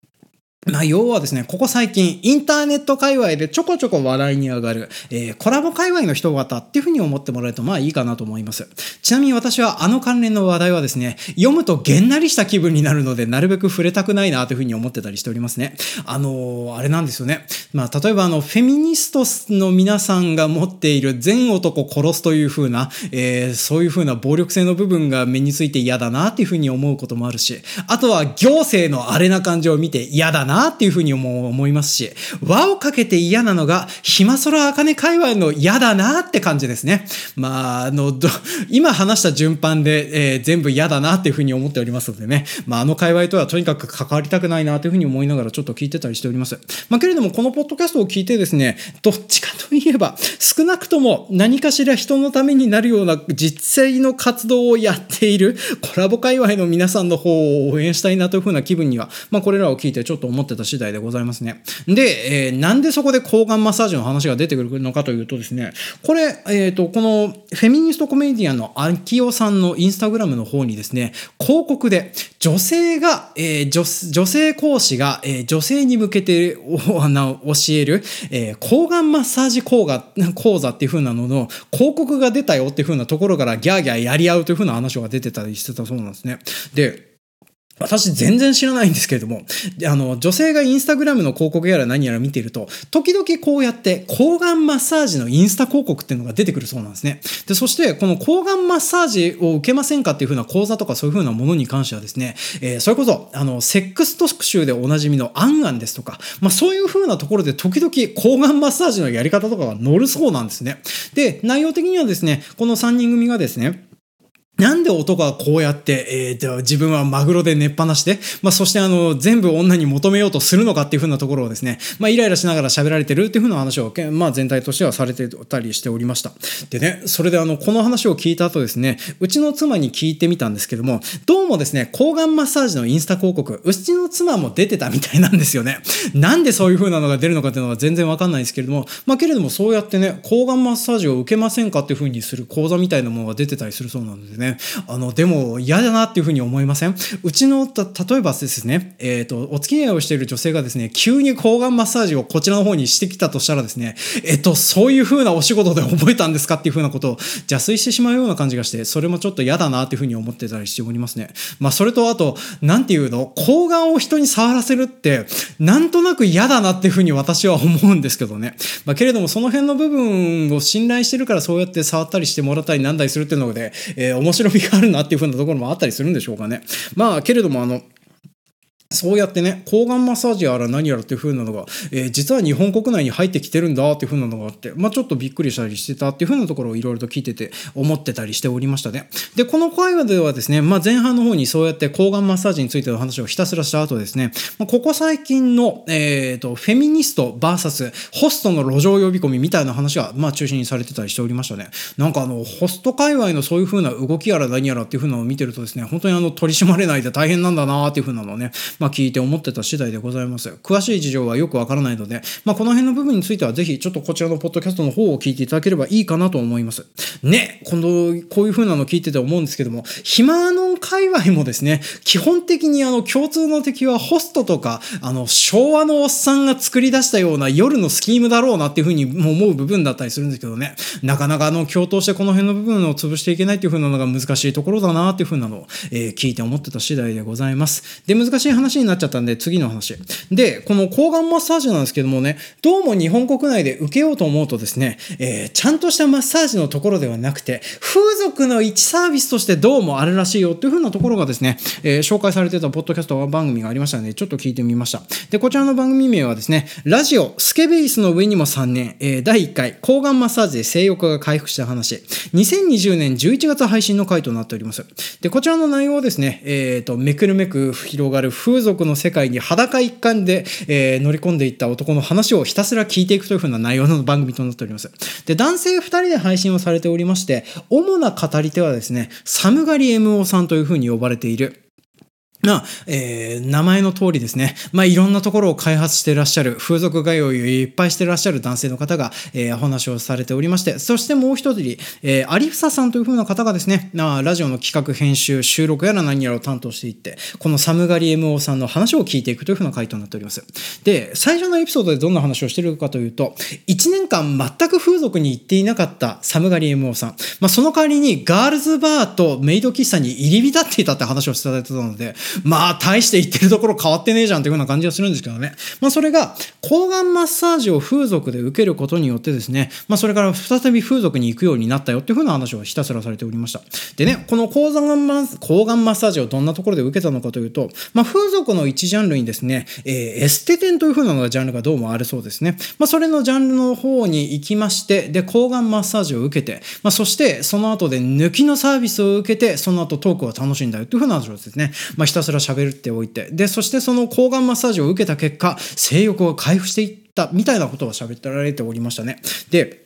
まあ、要はですね、ここ最近、インターネット界隈でちょこちょこ話題に上がる、えー、コラボ界隈の人々っていうふうに思ってもらえると、まあいいかなと思います。ちなみに私はあの関連の話題はですね、読むとげんなりした気分になるので、なるべく触れたくないなというふうに思ってたりしておりますね。あのー、あれなんですよね。まあ、例えばあの、フェミニストの皆さんが持っている全男殺すというふうな、えー、そういうふうな暴力性の部分が目について嫌だなっていうふうに思うこともあるし、あとは行政のあれな感じを見て嫌だななっていうふうにも思いますし、輪をかけて嫌なのが、ひまそらあかね界隈の嫌だなって感じですね。まあ、あの、今話した順番で、えー、全部嫌だなっていうふうに思っておりますのでね、まあ、あの界隈とはとにかく関わりたくないなというふうに思いながらちょっと聞いてたりしております。まあ、けれども、このポッドキャストを聞いてですね、どっちかといえば、少なくとも何かしら人のためになるような実際の活動をやっているコラボ界隈の皆さんの方を応援したいなというふうな気分には、まあ、これらを聞いてちょっと思ってた次第でございますね。で、えー、なんでそこで抗がんマッサージの話が出てくるのかというとですね、これ、えっ、ー、と、このフェミニストコメディアンの秋代さんのインスタグラムの方にですね、広告で女性が、えー、女女性講師が、えー、女性に向けておあの教える、えー、抗がんマッサージ講座 [LAUGHS] 講座っていう風なのの広告が出たよっていう風なところからギャーギャーやり合うという風な話が出てたりしてたそうなんですね。で、私全然知らないんですけれども、あの、女性がインスタグラムの広告やら何やら見ていると、時々こうやって抗がんマッサージのインスタ広告っていうのが出てくるそうなんですね。で、そしてこの抗がんマッサージを受けませんかっていうふうな講座とかそういうふうなものに関してはですね、えー、それこそ、あの、セックス特集でおなじみのアンアンですとか、まあそういうふうなところで時々抗がんマッサージのやり方とかが乗るそうなんですね。で、内容的にはですね、この3人組がですね、なんで男はこうやって、えー、と自分はマグロで寝っ放して、まあ、そしてあの、全部女に求めようとするのかっていうふうなところをですね、まあ、イライラしながら喋られてるっていうふうな話を、まあ、全体としてはされてたりしておりました。でね、それであの、この話を聞いた後ですね、うちの妻に聞いてみたんですけども、どうもですね、抗がんマッサージのインスタ広告、うちの妻も出てたみたいなんですよね。なんでそういうふうなのが出るのかっていうのは全然わかんないですけれども、まあ、けれどもそうやってね、抗がんマッサージを受けませんかっていうふうにする講座みたいなものが出てたりするそうなんですね、あの、でも嫌だなっていうふうに思いません？うちの、例えばですね、えっ、ー、と、お付き合いをしている女性がですね、急に抗がんマッサージをこちらの方にしてきたとしたらですね、えっと、そういうふうなお仕事で覚えたんですかっていうふうなことを邪推してしまうような感じがして、それもちょっと嫌だなっていうふうに思ってたりしておりますね。まあ、それとあと、なんていうの？抗がんを人に触らせるって、なんとなく嫌だなっていうふうに私は思うんですけどね。まあ、けれども、その辺の部分を信頼してるからそうやって触ったりしてもらったりなんだりするっていうので、えー、面白みがあるなっていうふうなところもあったりするんでしょうかね。まあ、けれども、あの、そうやってね、抗がんマッサージやら何やらっていう風なのが、えー、実は日本国内に入ってきてるんだっていう風なのがあって、まあちょっとびっくりしたりしてたっていう風なところをいろいろと聞いてて思ってたりしておりましたね。で、この会話ではですね、まあ前半の方にそうやって抗がんマッサージについての話をひたすらした後ですね、まあ、ここ最近の、えっ、ー、と、フェミニスト VS ホストの路上呼び込みみたいな話が、まあ中心にされてたりしておりましたね。なんかあの、ホスト界隈のそういう風な動きやら何やらっていう風なのを見てるとですね、本当にあの、取り締まれないで大変なんだなっていう風なのをね、まあま聞いて思ってた次第でございます。詳しい事情はよくわからないので、まあ、この辺の部分についてはぜひちょっとこちらのポッドキャストの方を聞いていただければいいかなと思います。ね、今度こういう風なの聞いてて思うんですけども、ヒマノン界隈もですね、基本的にあの共通の敵はホストとか、あの昭和のおっさんが作り出したような夜のスキームだろうなっていう風に思う部分だったりするんですけどね、なかなかあの共闘してこの辺の部分を潰していけないっていう風なのが難しいところだなっていう風なのを、えー、聞いて思ってた次第でございます。で、難しい話話になっちゃったんで次の話。で、この抗がんマッサージなんですけどもね、どうも日本国内で受けようと思うとですね、えー、ちゃんとしたマッサージのところではなくて、風俗の一サービスとしてどうもあるらしいよっていう風なところがですね、えー、紹介されてたポッドキャスト番組がありましたので、ちょっと聞いてみました。で、こちらの番組名はですね、ラジオ、スケベイスの上にも3年、えー、第1回、抗がんマッサージで性欲が回復した話、2020年11月配信の回となっております。で、こちらの内容はですね、えっ、ー、と、めくるめく広がる風風俗の世界に裸一貫で、えー、乗り込んでいった男の話をひたすら聞いていくというふうな内容の番組となっております。で、男性2人で配信をされておりまして、主な語り手はですね、寒がり MO さんというふうに呼ばれている、まあ、えー、名前の通りですね。まあ、いろんなところを開発していらっしゃる、風俗概要をいっぱいしていらっしゃる男性の方が、えー、お話をされておりまして、そしてもう一人、えー、有房さんという風な方がですね、まあ、ラジオの企画編集、収録やら何やらを担当していって、このサムガリ MO さんの話を聞いていくという風な回答になっております。で、最初のエピソードでどんな話をしているかというと、1年間全く風俗に行っていなかったサムガリ MO さん、まあ、その代わりにガールズバーとメイド喫茶に入り浸っていたって話をしていただいてたので、まあ、大して言ってるところ変わってねえじゃんっていうような感じがするんですけどね。まあ、それが、抗がんマッサージを風俗で受けることによってですね、まあ、それから再び風俗に行くようになったよっていうふうな話をひたすらされておりました。でね、この抗がんマ抗がんマッサージをどんなところで受けたのかというと、まあ、風俗の一ジャンルにですね、えー、エステ店というふうなのがジャンルがどうもあるそうですね。まあ、それのジャンルの方に行きまして、で、抗がんマッサージを受けて、まあ、そしてその後で抜きのサービスを受けて、その後トークを楽しんだよというふうな話をですね、まあ、ひたすら喋っておいて、で、そしてその抗がんマッサージを受けた結果、性欲が回復していったみたいなことを喋ってられておりましたね。で、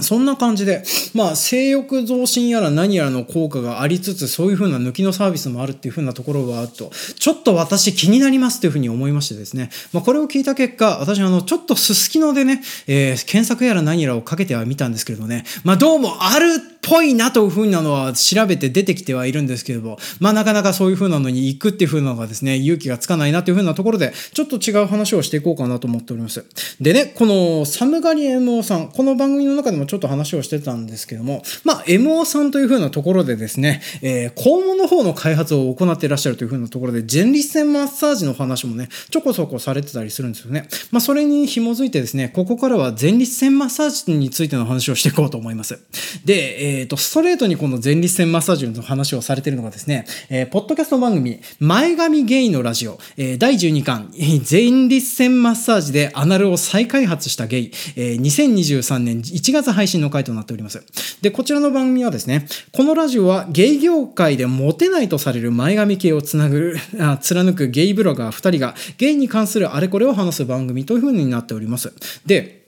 そんな感じで、まあ、性欲増進やら何やらの効果がありつつ、そういう風な抜きのサービスもあるっていう風なところがあると、ちょっと私気になりますっていう風に思いましてですね、まあ、これを聞いた結果、私あの、ちょっとすすきのでね、えー、検索やら何やらをかけてはみたんですけれどね、まあ、どうもあるぽいなという風なのは調べて出てきてはいるんですけれどまあなかなかそういう風なのに行くっていう風なのがですね、勇気がつかないなという風なところで、ちょっと違う話をしていこうかなと思っております。でね、このサムガリ MO さん、この番組の中でもちょっと話をしてたんですけども、まあ MO さんという風なところでですね、えー、肛門の方の開発を行っていらっしゃるという風なところで、前立腺マッサージの話もね、ちょこそこされてたりするんですよね。まあそれに紐づいてですね、ここからは前立腺マッサージについての話をしていこうと思います。で、ええっ、ー、と、ストレートにこの前立腺マッサージの話をされているのがですね、えー、ポッドキャスト番組、前髪ゲイのラジオ、えー、第12巻、[LAUGHS] 前立腺マッサージでアナルを再開発したゲイ、えー、2023年1月配信の回となっております。で、こちらの番組はですね、このラジオはゲイ業界でモテないとされる前髪系をつなぐ、[LAUGHS] あ貫くゲイブロガー2人がゲイに関するあれこれを話す番組という風になっております。で、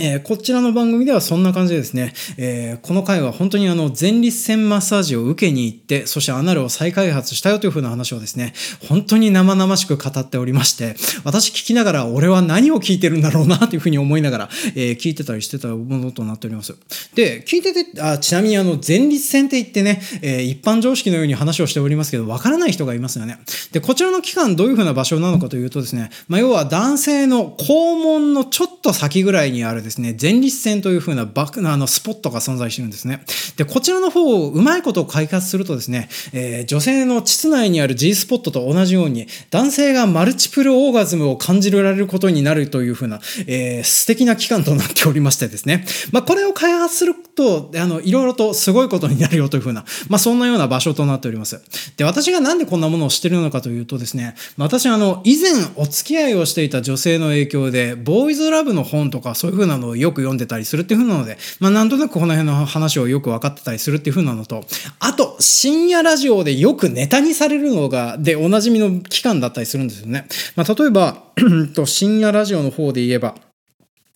えー、こちらの番組ではそんな感じでですね、えー、この回は本当にあの前立腺マッサージを受けに行って、そしてアナルを再開発したよというふうな話をですね、本当に生々しく語っておりまして、私聞きながら俺は何を聞いてるんだろうなというふうに思いながら、えー、聞いてたりしてたものとなっております。で、聞いてて、あちなみにあの前立腺って言ってね、え一般常識のように話をしておりますけど、わからない人がいますよね。で、こちらの期間どういうふうな場所なのかというとですね、まあ、要は男性の肛門のちょっと先ぐらいにあるですね、前立腺という風なバックあのスポットが存在してるんですね。で、こちらの方をうまいことを開発するとですね、えー、女性の膣内にある G スポットと同じように、男性がマルチプルオーガズムを感じられることになるという風な、えー、素敵な機関となっておりましてですね。まあ、これを開発すると、あの、いろいろとすごいことになるよという風な、まあ、そんなような場所となっております。で、私がなんでこんなものをしてるのかというとですね、私あの、以前お付き合いをしていた女性の影響で、ボーイズラブの本とかそういう風なのをよく読んでたりするっていう風なので、まあ、なんとなくこの辺の話をよく分かってたりするっていう風なのと、あと、深夜ラジオでよくネタにされるのが、で、おなじみの器官だったりするんですよね。まあ、例えば、[CLEARS THROAT] 深夜ラジオの方で言えば、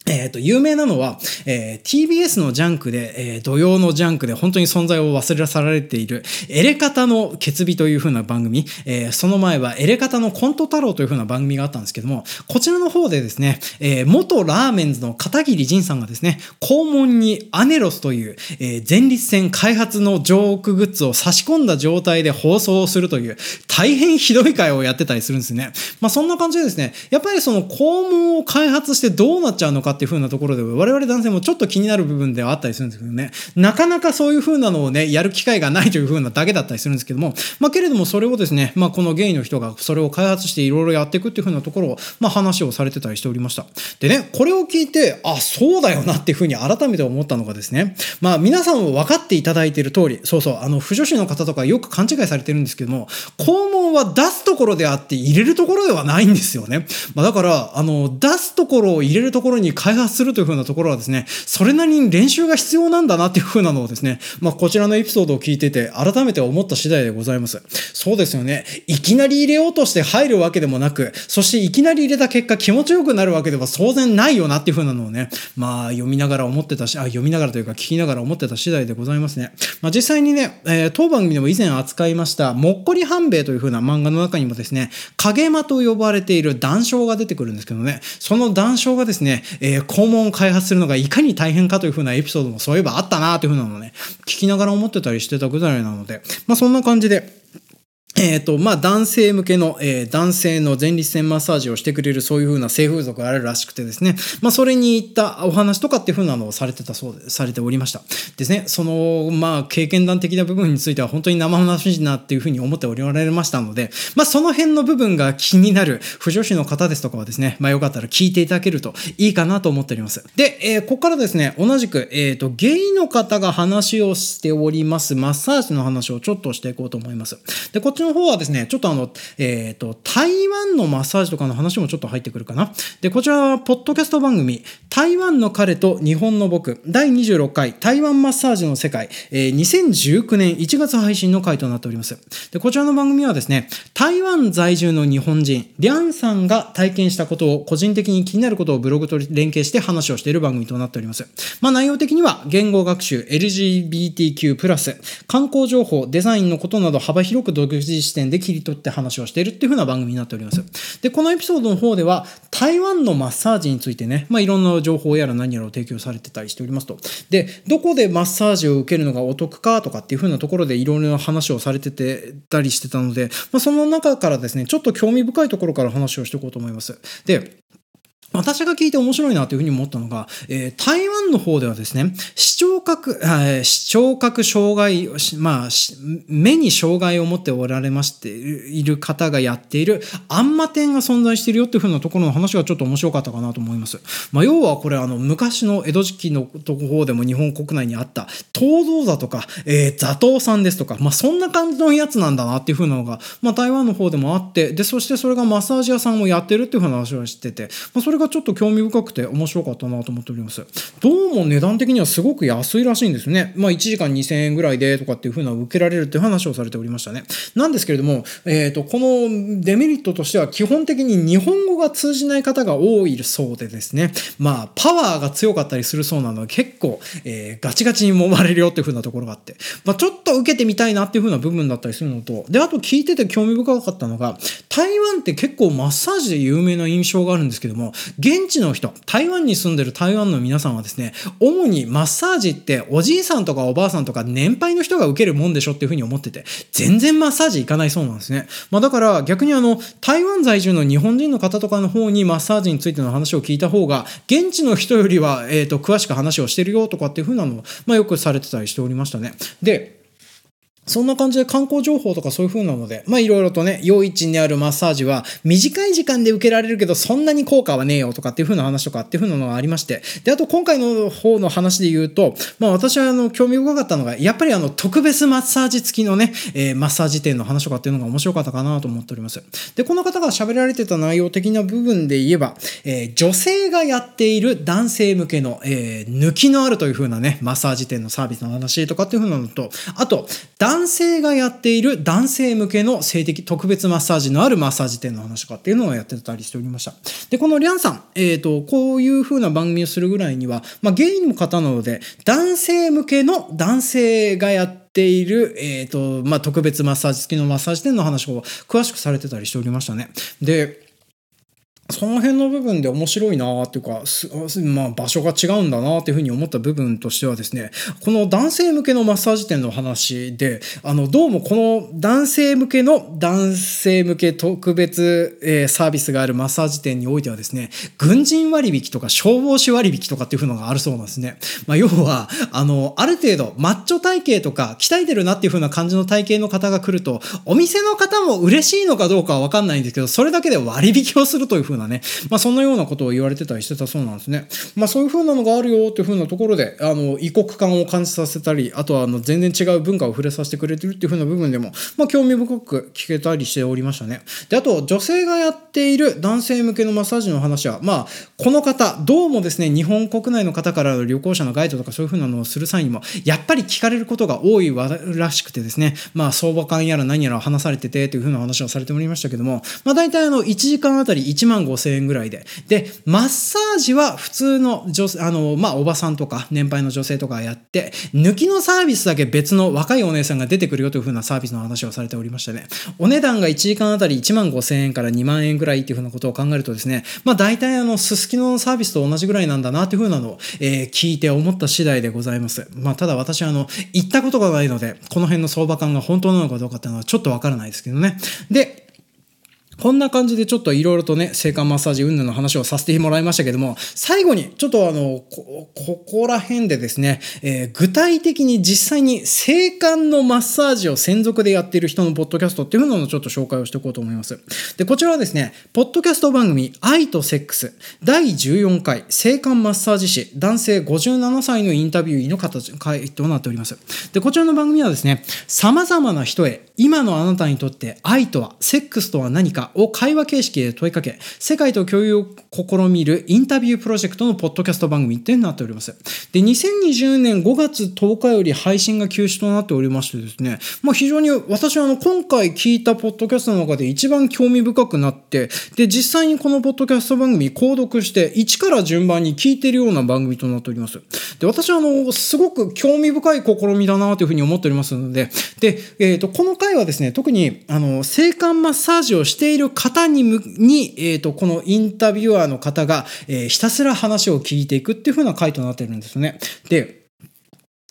えっ、と、有名なのは、えー、TBS のジャンクで、えー、土曜のジャンクで本当に存在を忘れ去られている、エレ片のケツビという風な番組、えー、その前はエレ片のコント太郎という風な番組があったんですけども、こちらの方でですね、えー、元ラーメンズの片桐仁さんがですね、肛門にアネロスという、えー、前立腺開発のジョークグッズを差し込んだ状態で放送するという、大変ひどい回をやってたりするんですね。まあそんな感じでですね、やっぱりその肛門を開発してどうなっちゃうのかっていう風なところで、我々男性もちょっと気になる部分ではあったりするんですけどね、なかなかそういう風なのをね、やる機会がないという風なだけだったりするんですけども、まあ、けれどもそれをですね、まあ、このゲイの人がそれを開発していろいろやっていくっていう風なところを、まあ、話をされてたりしておりました。でね、これを聞いて、あ、そうだよなっていう風に改めて思ったのがですね、まあ、皆さんも分かっていただいている通り、そうそう、あの、不女子の方とかよく勘違いされてるんですけども、肛門は出すところであって入れるところではないんですよね。まあ、だから、あの、出すところを入れるところに開発するという風なところはですね、それなりに練習が必要なんだなっていう風なのをですね、まあ、こちらのエピソードを聞いてて、改めて思った次第でございます。そうですよね。いきなり入れようとして入るわけでもなく、そしていきなり入れた結果気持ちよくなるわけでは当然ないよなっていう風なのをね、まあ、読みながら思ってたし、あ、読みながらというか聞きながら思ってた次第でございますね。まあ、実際にね、えー、当番組でも以前扱いました、もっこり半兵衛という風な漫画の中にもですね、影間と呼ばれている談笑が出てくるんですけどね、その談笑がですね、え、え肛門を開発するのがいかに大変かというふうなエピソードもそういえばあったなというふうなのをね、聞きながら思ってたりしてたぐらいなので、まあそんな感じで、えっ、と、まあ、男性向けの、えー、男性の前立腺マッサージをしてくれるそういう風な性風俗があるらしくてですね、まあ、それに行ったお話とかっていう風なのをされてたそうで、されておりました。ですね、その、まあ、経験談的な部分については本当に生々しなっていう風に思っておられましたので、まあ、その辺の部分が気になる不女子の方ですとかはですね、まあ、よかったら聞いていただけるといいかなと思っております。で、えー、ここからですね、同じく、えっ、ー、と、ゲイの方が話をしておりますマッサージの話をちょっとしていこうと思います。で、こっちの方はですね、ちょっとあの、えっ、ー、と、台湾のマッサージとかの話もちょっと入ってくるかな。で、こちらは、ポッドキャスト番組、台湾の彼と日本の僕、第26回台湾マッサージの世界、えー、2019年1月配信の回となっております。で、こちらの番組はですね、台湾在住の日本人、リャンさんが体験したことを、個人的に気になることをブログと連携して話をしている番組となっております。まあ、内容的には、言語学習、LGBTQ+, 観光情報、デザインのことなど幅広く独自視点で切り取って話をしているっていう風な番組になっております。で、このエピソードの方では、台湾のマッサージについてね、まあ、いろんな情報やら何やらを提供されてたりしておりますと。で、どこでマッサージを受けるのがお得かとかっていう風なところでいろいろな話をされててたりしてたので、まあ、その中からですね、ちょっと興味深いところから話をしていこうと思います。で、私が聞いて面白いなというふうに思ったのが、えー、台湾の方ではですね、視聴覚、えー、視聴覚障害、まあ、目に障害を持っておられましている方がやっているアンマ店が存在しているよっていうふうなところの話がちょっと面白かったかなと思います。まあ、要はこれ、あの、昔の江戸時期のところでも日本国内にあった東道座とか、えー、座頭さんですとか、まあ、そんな感じのやつなんだなっていうふうなのが、まあ、台湾の方でもあって、で、そしてそれがマッサージ屋さんをやってるっていうふうな話をしてて、まあ、それがちょっと興味深くて面白かったなと思っております。どうも値段的にはすごく安いらしいんですね。まあ1時間2000円ぐらいでとかっていう風な受けられるっていう話をされておりましたね。なんですけれども、えっ、ー、と、このデメリットとしては基本的に日本語が通じない方が多いそうでですね、まあパワーが強かったりするそうなので結構、えー、ガチガチに揉まれるよっていう風なところがあって、まあちょっと受けてみたいなっていう風な部分だったりするのと、で、あと聞いてて興味深かったのが、台湾って結構マッサージで有名な印象があるんですけども、現地の人、台湾に住んでる台湾の皆さんはですね、主にマッサージっておじいさんとかおばあさんとか年配の人が受けるもんでしょっていうふうに思ってて、全然マッサージ行かないそうなんですね。まあだから逆にあの、台湾在住の日本人の方とかの方にマッサージについての話を聞いた方が、現地の人よりは、えっ、と、詳しく話をしてるよとかっていうふうなのを、まあよくされてたりしておりましたね。で、そんな感じで観光情報とかそういう風なので、まあいろいろとね、夜市にあるマッサージは短い時間で受けられるけどそんなに効果はねえよとかっていう風な話とかっていう風なのがありまして、で、あと今回の方の話で言うと、まあ私はあの興味深かったのが、やっぱりあの特別マッサージ付きのね、えー、マッサージ店の話とかっていうのが面白かったかなと思っております。で、この方が喋られてた内容的な部分で言えば、えー、女性がやっている男性向けの、えー、抜きのあるという風なね、マッサージ店のサービスの話とかっていう風なのと、あと、男男性がやっている男性向けの性的特別マッサージのあるマッサージ店の話かっていうのをやってたりしておりました。で、このリャンさん、えっ、ー、と、こういう風な番組をするぐらいには、まあ、ゲイの方なので、男性向けの男性がやっている、えっ、ー、と、まあ、特別マッサージ付きのマッサージ店の話を詳しくされてたりしておりましたね。で、その辺の部分で面白いなっていうか、まあ、場所が違うんだなっていうふうに思った部分としてはですね、この男性向けのマッサージ店の話で、あの、どうもこの男性向けの男性向け特別、えー、サービスがあるマッサージ店においてはですね、軍人割引とか消防士割引とかっていうのがあるそうなんですね。まあ、要は、あの、ある程度マッチョ体型とか鍛えてるなっていうふうな感じの体型の方が来ると、お店の方も嬉しいのかどうかはわかんないんですけど、それだけで割引をするというふうななね、まあ、そんなようなことを言われてたりしてたそうなんですね。まあ、そういう風なのがあるよっていう風なところで、あの、異国感を感じさせたり、あとはあの全然違う文化を触れさせてくれてるっていう風な部分でも、まあ、興味深く聞けたりしておりましたね。で、あと、女性がやっている男性向けのマッサージの話は、まあ、この方、どうもですね、日本国内の方からの旅行者のガイドとかそういう風なのをする際にも、やっぱり聞かれることが多いらしくてですね、まあ、相場感やら何やら話されててという風な話をされておりましたけども、まあ、大体あの、1時間あたり1万万5千円ぐらいで。で、マッサージは普通の女性、あの、まあ、おばさんとか年配の女性とかやって、抜きのサービスだけ別の若いお姉さんが出てくるよというふうなサービスの話をされておりましてね。お値段が1時間あたり1万5千円から2万円ぐらいっていうふうなことを考えるとですね、まあ、大体あの、すすきのサービスと同じぐらいなんだなっていうふうなのを、えー、聞いて思った次第でございます。まあ、ただ私はあの、行ったことがないので、この辺の相場感が本当なのかどうかっていうのはちょっとわからないですけどね。で、こんな感じでちょっといろいろとね、性感マッサージ云々の話をさせてもらいましたけども、最後にちょっとあの、こ、ここら辺でですね、えー、具体的に実際に性感のマッサージを専属でやっている人のポッドキャストっていうのをちょっと紹介をしていこうと思います。で、こちらはですね、ポッドキャスト番組愛とセックス第14回性感マッサージ師男性57歳のインタビューの形、回となっております。で、こちらの番組はですね、様々な人へ今のあなたにとって愛とは、セックスとは何かを会話形式で問いかけ、世界と共有を試みるインタビュープロジェクトのポッドキャスト番組ってなっております。で、2020年5月10日より配信が休止となっておりましてですね、まあ非常に私はあの今回聞いたポッドキャストの中で一番興味深くなって、で、実際にこのポッドキャスト番組購読して1から順番に聞いてるような番組となっております。で、私はあの、すごく興味深い試みだなというふうに思っておりますので、で、えっ、ー、と、この回はですね、特に、あの、性感マッサージをしてている方に、に、え、ー、と、このインタビュアーの方が、えー、ひたすら話を聞いていくっていう風な回となってるんですね。で、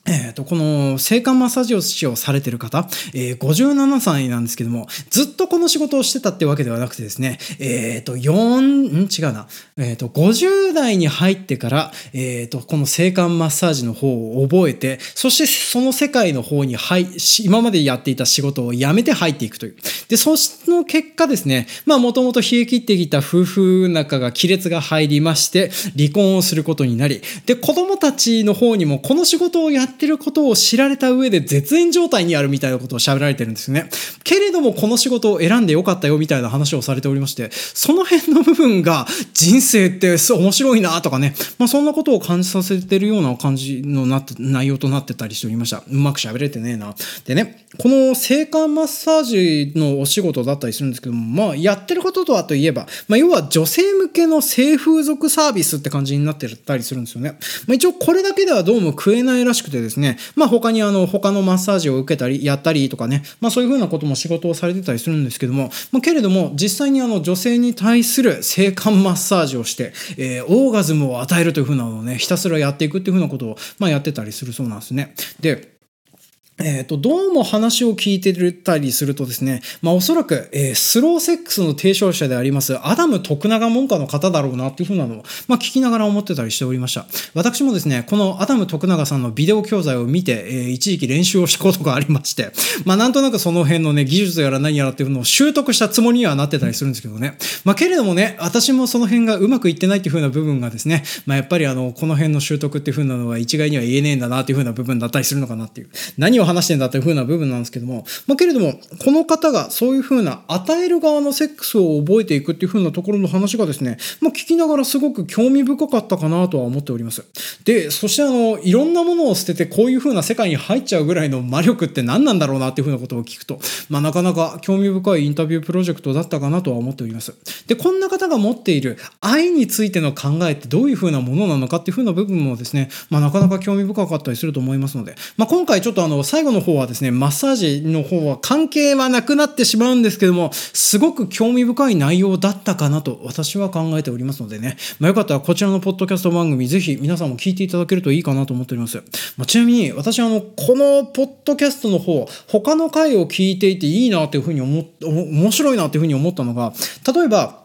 えっ、ー、と、この、性感マッサージを使用されてる方、えー、57歳なんですけども、ずっとこの仕事をしてたってわけではなくてですね、えっ、ー、と、4、ん？違うな。えっ、ー、と、50代に入ってから、えっ、と、この性感マッサージの方を覚えて、そしてその世界の方に入、今までやっていた仕事を辞めて入っていくという。で、その結果ですね、まあ、もともと冷え切ってきた夫婦仲が亀裂が入りまして、離婚をすることになり、で、子供たちの方にもこの仕事をやってってることを知られた上で絶縁状態にあるみたいなことを喋られてるんですよね。けれどもこの仕事を選んでよかったよみたいな話をされておりまして、その辺の部分が人生って面白いなとかね、まあそんなことを感じさせてるような感じのな内容となってたりしておりました。うまく喋れてねえな。でね、この性感マッサージのお仕事だったりするんですけども、まあやってることとはといえば、まあ要は女性向けの性風俗サービスって感じになってたりするんですよね。まあ一応これだけではどうも食えないらしくてですね、まあ他にあの他のマッサージを受けたり、やったりとかね、まあそういうふうなことも仕事をされてたりするんですけども、まあけれども実際にあの女性に対する性感マッサージをして、えー、オーガズムを与えるというふうなのをね、ひたすらやっていくっていうふうなことを、まあやってたりするそうなんですね。で、えっ、ー、と、どうも話を聞いてたりするとですね、まあおそらく、えー、スローセックスの提唱者であります、アダム徳永門下の方だろうなっていうふうなのを、まあ聞きながら思ってたりしておりました。私もですね、このアダム徳永さんのビデオ教材を見て、えー、一時期練習をしたことがありまして、まあなんとなくその辺のね、技術やら何やらっていうのを習得したつもりにはなってたりするんですけどね。まあけれどもね、私もその辺がうまくいってないっていうふうな部分がですね、まあやっぱりあの、この辺の習得っていうふうなのは一概には言えねえんだなっていうふうな部分だったりするのかなっていう。何を話してんだっていうふうな部分なんですけども、まあ、けれども、この方がそういうふうな与える側のセックスを覚えていくっていうふうなところの話がですね、まあ、聞きながらすごく興味深かったかなとは思っております。で、そしてあの、いろんなものを捨ててこういうふうな世界に入っちゃうぐらいの魔力って何なんだろうなっていうふうなことを聞くと、まあ、なかなか興味深いインタビュープロジェクトだったかなとは思っております。で、こんな方が持っている愛についての考えってどういうふうなものなのかっていうふうな部分もですね、まあ、なかなか興味深かったりすると思いますので、まあ、今回ちょっとあの、最後の方はですね、マッサージの方は関係はなくなってしまうんですけども、すごく興味深い内容だったかなと私は考えておりますのでね、まあ、よかったらこちらのポッドキャスト番組、ぜひ皆さんも聞いていただけるといいかなと思っております。まあ、ちなみに私はあの、このポッドキャストの方、他の回を聞いていていいなというふうに思、面白いなというふうに思ったのが、例えば、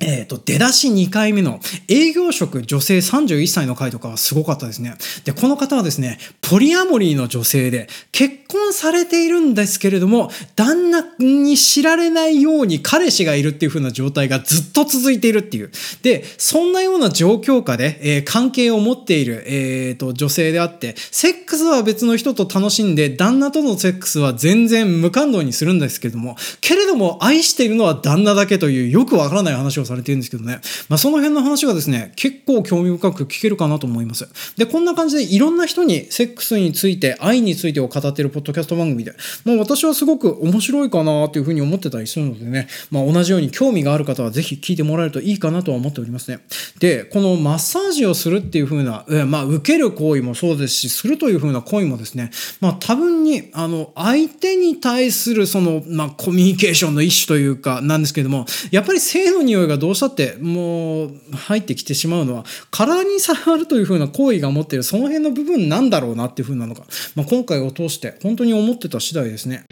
えっ、ー、と、出だし2回目の営業職女性31歳の回とかはすごかったですね。で、この方はですね、ポリアモリーの女性で結婚されているんですけれども、旦那に知られないように彼氏がいるっていう風な状態がずっと続いているっていう。で、そんなような状況下で、えー、関係を持っている、えー、と、女性であって、セックスは別の人と楽しんで、旦那とのセックスは全然無感動にするんですけれども、けれども愛しているのは旦那だけというよくわからない話をさされてるんですけどね。まあ、その辺の話がですね、結構興味深く聞けるかなと思います。で、こんな感じでいろんな人にセックスについて、愛についてを語っているポッドキャスト番組で、まあ、私はすごく面白いかなというふうに思ってたりするのでね、まあ、同じように興味がある方はぜひ聞いてもらえるといいかなとは思っておりますね。で、このマッサージをするっていうふうな、えまあ、受ける行為もそうですし、するというふうな行為もですね、まあ、多分に、あの、相手に対するその、まあ、コミュニケーションの一種というか、なんですけども、やっぱり性の匂いががどうしたって、もう、入ってきてしまうのは、体に触るというふうな行為が持っている、その辺の部分なんだろうなっていうふうなのが、まあ、今回を通して本当に思ってた次第ですね。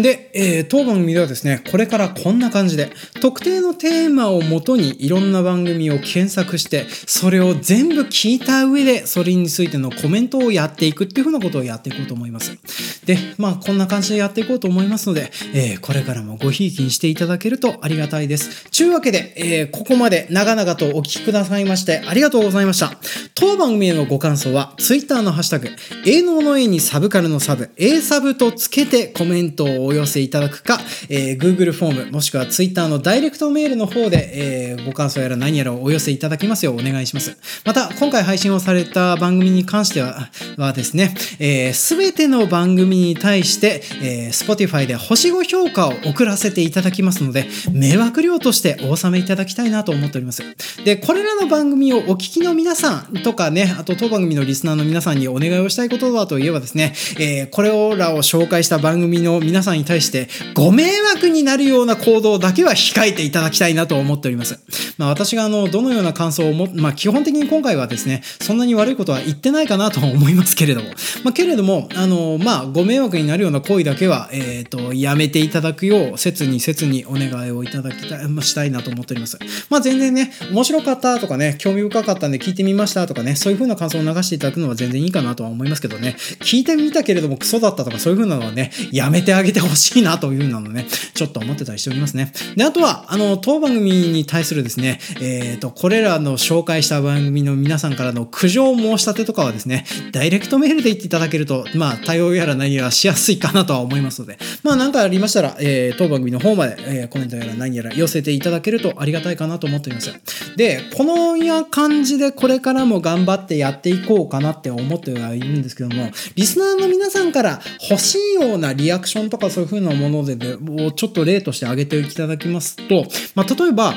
で、えー、当番組ではですね、これからこんな感じで、特定のテーマをもとにいろんな番組を検索して、それを全部聞いた上で、それについてのコメントをやっていくっていうふうなことをやっていこうと思います。で、まあ、こんな感じでやっていこうと思いますので、えー、これからもごひいきにしていただけるとありがたいです。ちゅうわけで、えー、ここまで長々とお聞きくださいまして、ありがとうございました。当番組へのご感想は、Twitter のハッシュタグ、営農の A にサブカルのサブ、A サブとつけてコメントをお寄せいただくか、えー、Google フォーム、もしくは Twitter のダイレクトメールの方で、えー、ご感想やら何やらをお寄せいただきますようお願いします。また、今回配信をされた番組に関しては、はですね、す、えー、べ、ての番組に対して、えー、Spotify で星5評価を送らせていただきますので、迷惑料としてお納めいただきたいなと思っております。で、これらの番組をお聞きの皆さんとかね、あと当番組のリスナーの皆さんにお願いをしたいことはといえばですね、えー、これらを紹介した番組の皆さんに対してご迷惑になるような行動だけは控えていただきたいなと思っております。まあ、私があの、どのような感想をも、まあ、基本的に今回はですね、そんなに悪いことは言ってないかなと思いますけれども、まあ、けれども、あの、まあ、ご迷惑になるような行為だけは、えっ、ー、と、やめていただくよう、切に切にお願いをいただきたい、まあ、したいなと思っております。まあ、全然ね、面白かったとかね、興味深かったんで聞いてみましたとかね、そういう風な感想を流していただくのは全然いいかなとは思いますけどね、聞いてみたけれどもクソだったとかそういう風なのはね、やめてあげてほしいなという風なのね、ちょっと思ってたりしておりますね。で、あとは、あの、当番組に対するですね、えっ、ー、と、これらの紹介した番組の皆さんからの苦情申し立てとかはですね、ダイレクトメールで言っていただけると、まあ、対応やら何やらしやすいかなとは思いますので、まあ、何かありましたら、えー、当番組の方まで、えー、コメントやら何やら寄せていただけるとありがたいかなと思っています。で、このや感じでこれからも頑張ってやっていこうかなって思ってはいるんですけども、リスナーの皆さんから欲しいようなリアクションとかそういう風なもので、ね、をちょっと例として挙げていただきますと、まあ、例えば、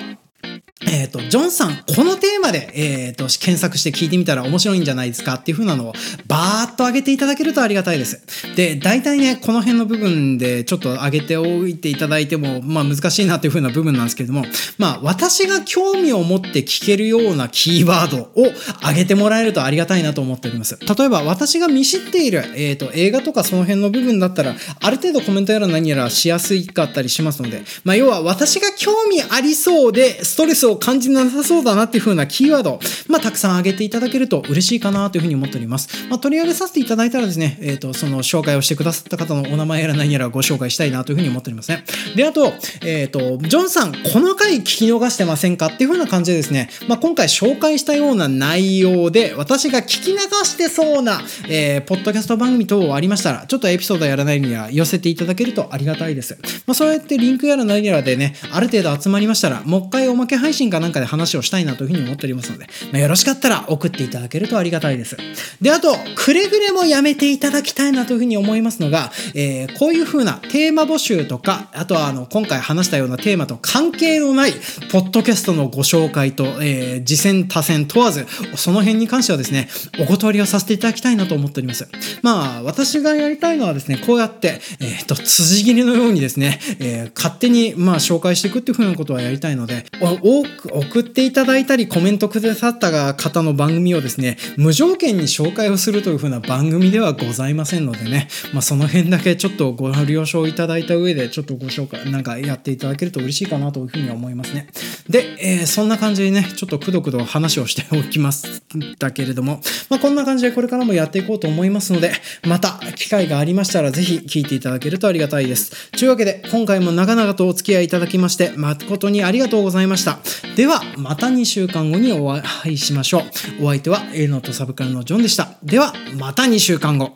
えっ、ー、と、ジョンさん、このテーマで、えっ、ー、と、検索して聞いてみたら面白いんじゃないですかっていう風なのをバーッと上げていただけるとありがたいです。で、大体ね、この辺の部分でちょっと上げておいていただいても、まあ難しいなっていう風な部分なんですけれども、まあ私が興味を持って聞けるようなキーワードを上げてもらえるとありがたいなと思っております。例えば私が見知っている、えっ、ー、と、映画とかその辺の部分だったら、ある程度コメントやら何やらしやすいかったりしますので、まあ要は私が興味ありそうで、ストレスを感じなさそうだなっていう風なキーワード、まあ、たくさん挙げていただけると嬉しいかなというふうに思っております。まあ、取り上げさせていただいたらですね、えっ、ー、と、その紹介をしてくださった方のお名前やら何やらご紹介したいなというふうに思っておりますね。で、あと、えっ、ー、と、ジョンさん、この回聞き逃してませんかっていう風な感じでですね、まあ、今回紹介したような内容で、私が聞き流してそうな、えー、ポッドキャスト番組等ありましたら、ちょっとエピソードやらないには寄せていただけるとありがたいです。まあ、そうやってリンクやら何やらでね、ある程度集まりましたら、もう一回おまけ配信かなんかで話をしたいなというふうに思っておりますので、まあ、よろしかったら送っていただけるとありがたいです。で、あと、くれぐれもやめていただきたいなというふうに思いますのが、えー、こういうふうなテーマ募集とか、あとはあの、今回話したようなテーマと関係のない、ポッドキャストのご紹介と、えー、次戦多戦問わず、その辺に関してはですね、お断りをさせていただきたいなと思っております。まあ、私がやりたいのはですね、こうやって、えっ、ー、と、辻切りのようにですね、えー、勝手に、まあ、紹介していくっていうふうなことはやりたいので、多送っていただいたり、コメントくださった方の番組をですね、無条件に紹介をするというふうな番組ではございませんのでね、まあ、その辺だけちょっとご了承いただいた上で、ちょっとご紹介、なんかやっていただけると嬉しいかなというふうに思いますね。で、えー、そんな感じでね、ちょっとくどくど話をしておきますだけれども、まあ、こんな感じでこれからもやっていこうと思いますので、また機会がありましたらぜひ聞いていただけるとありがたいです。というわけで、今回も長々とお付き合いいただきまして、誠にありがとうございました。では、また2週間後にお会いしましょう。お相手は A のとサブカルのジョンでした。では、また2週間後。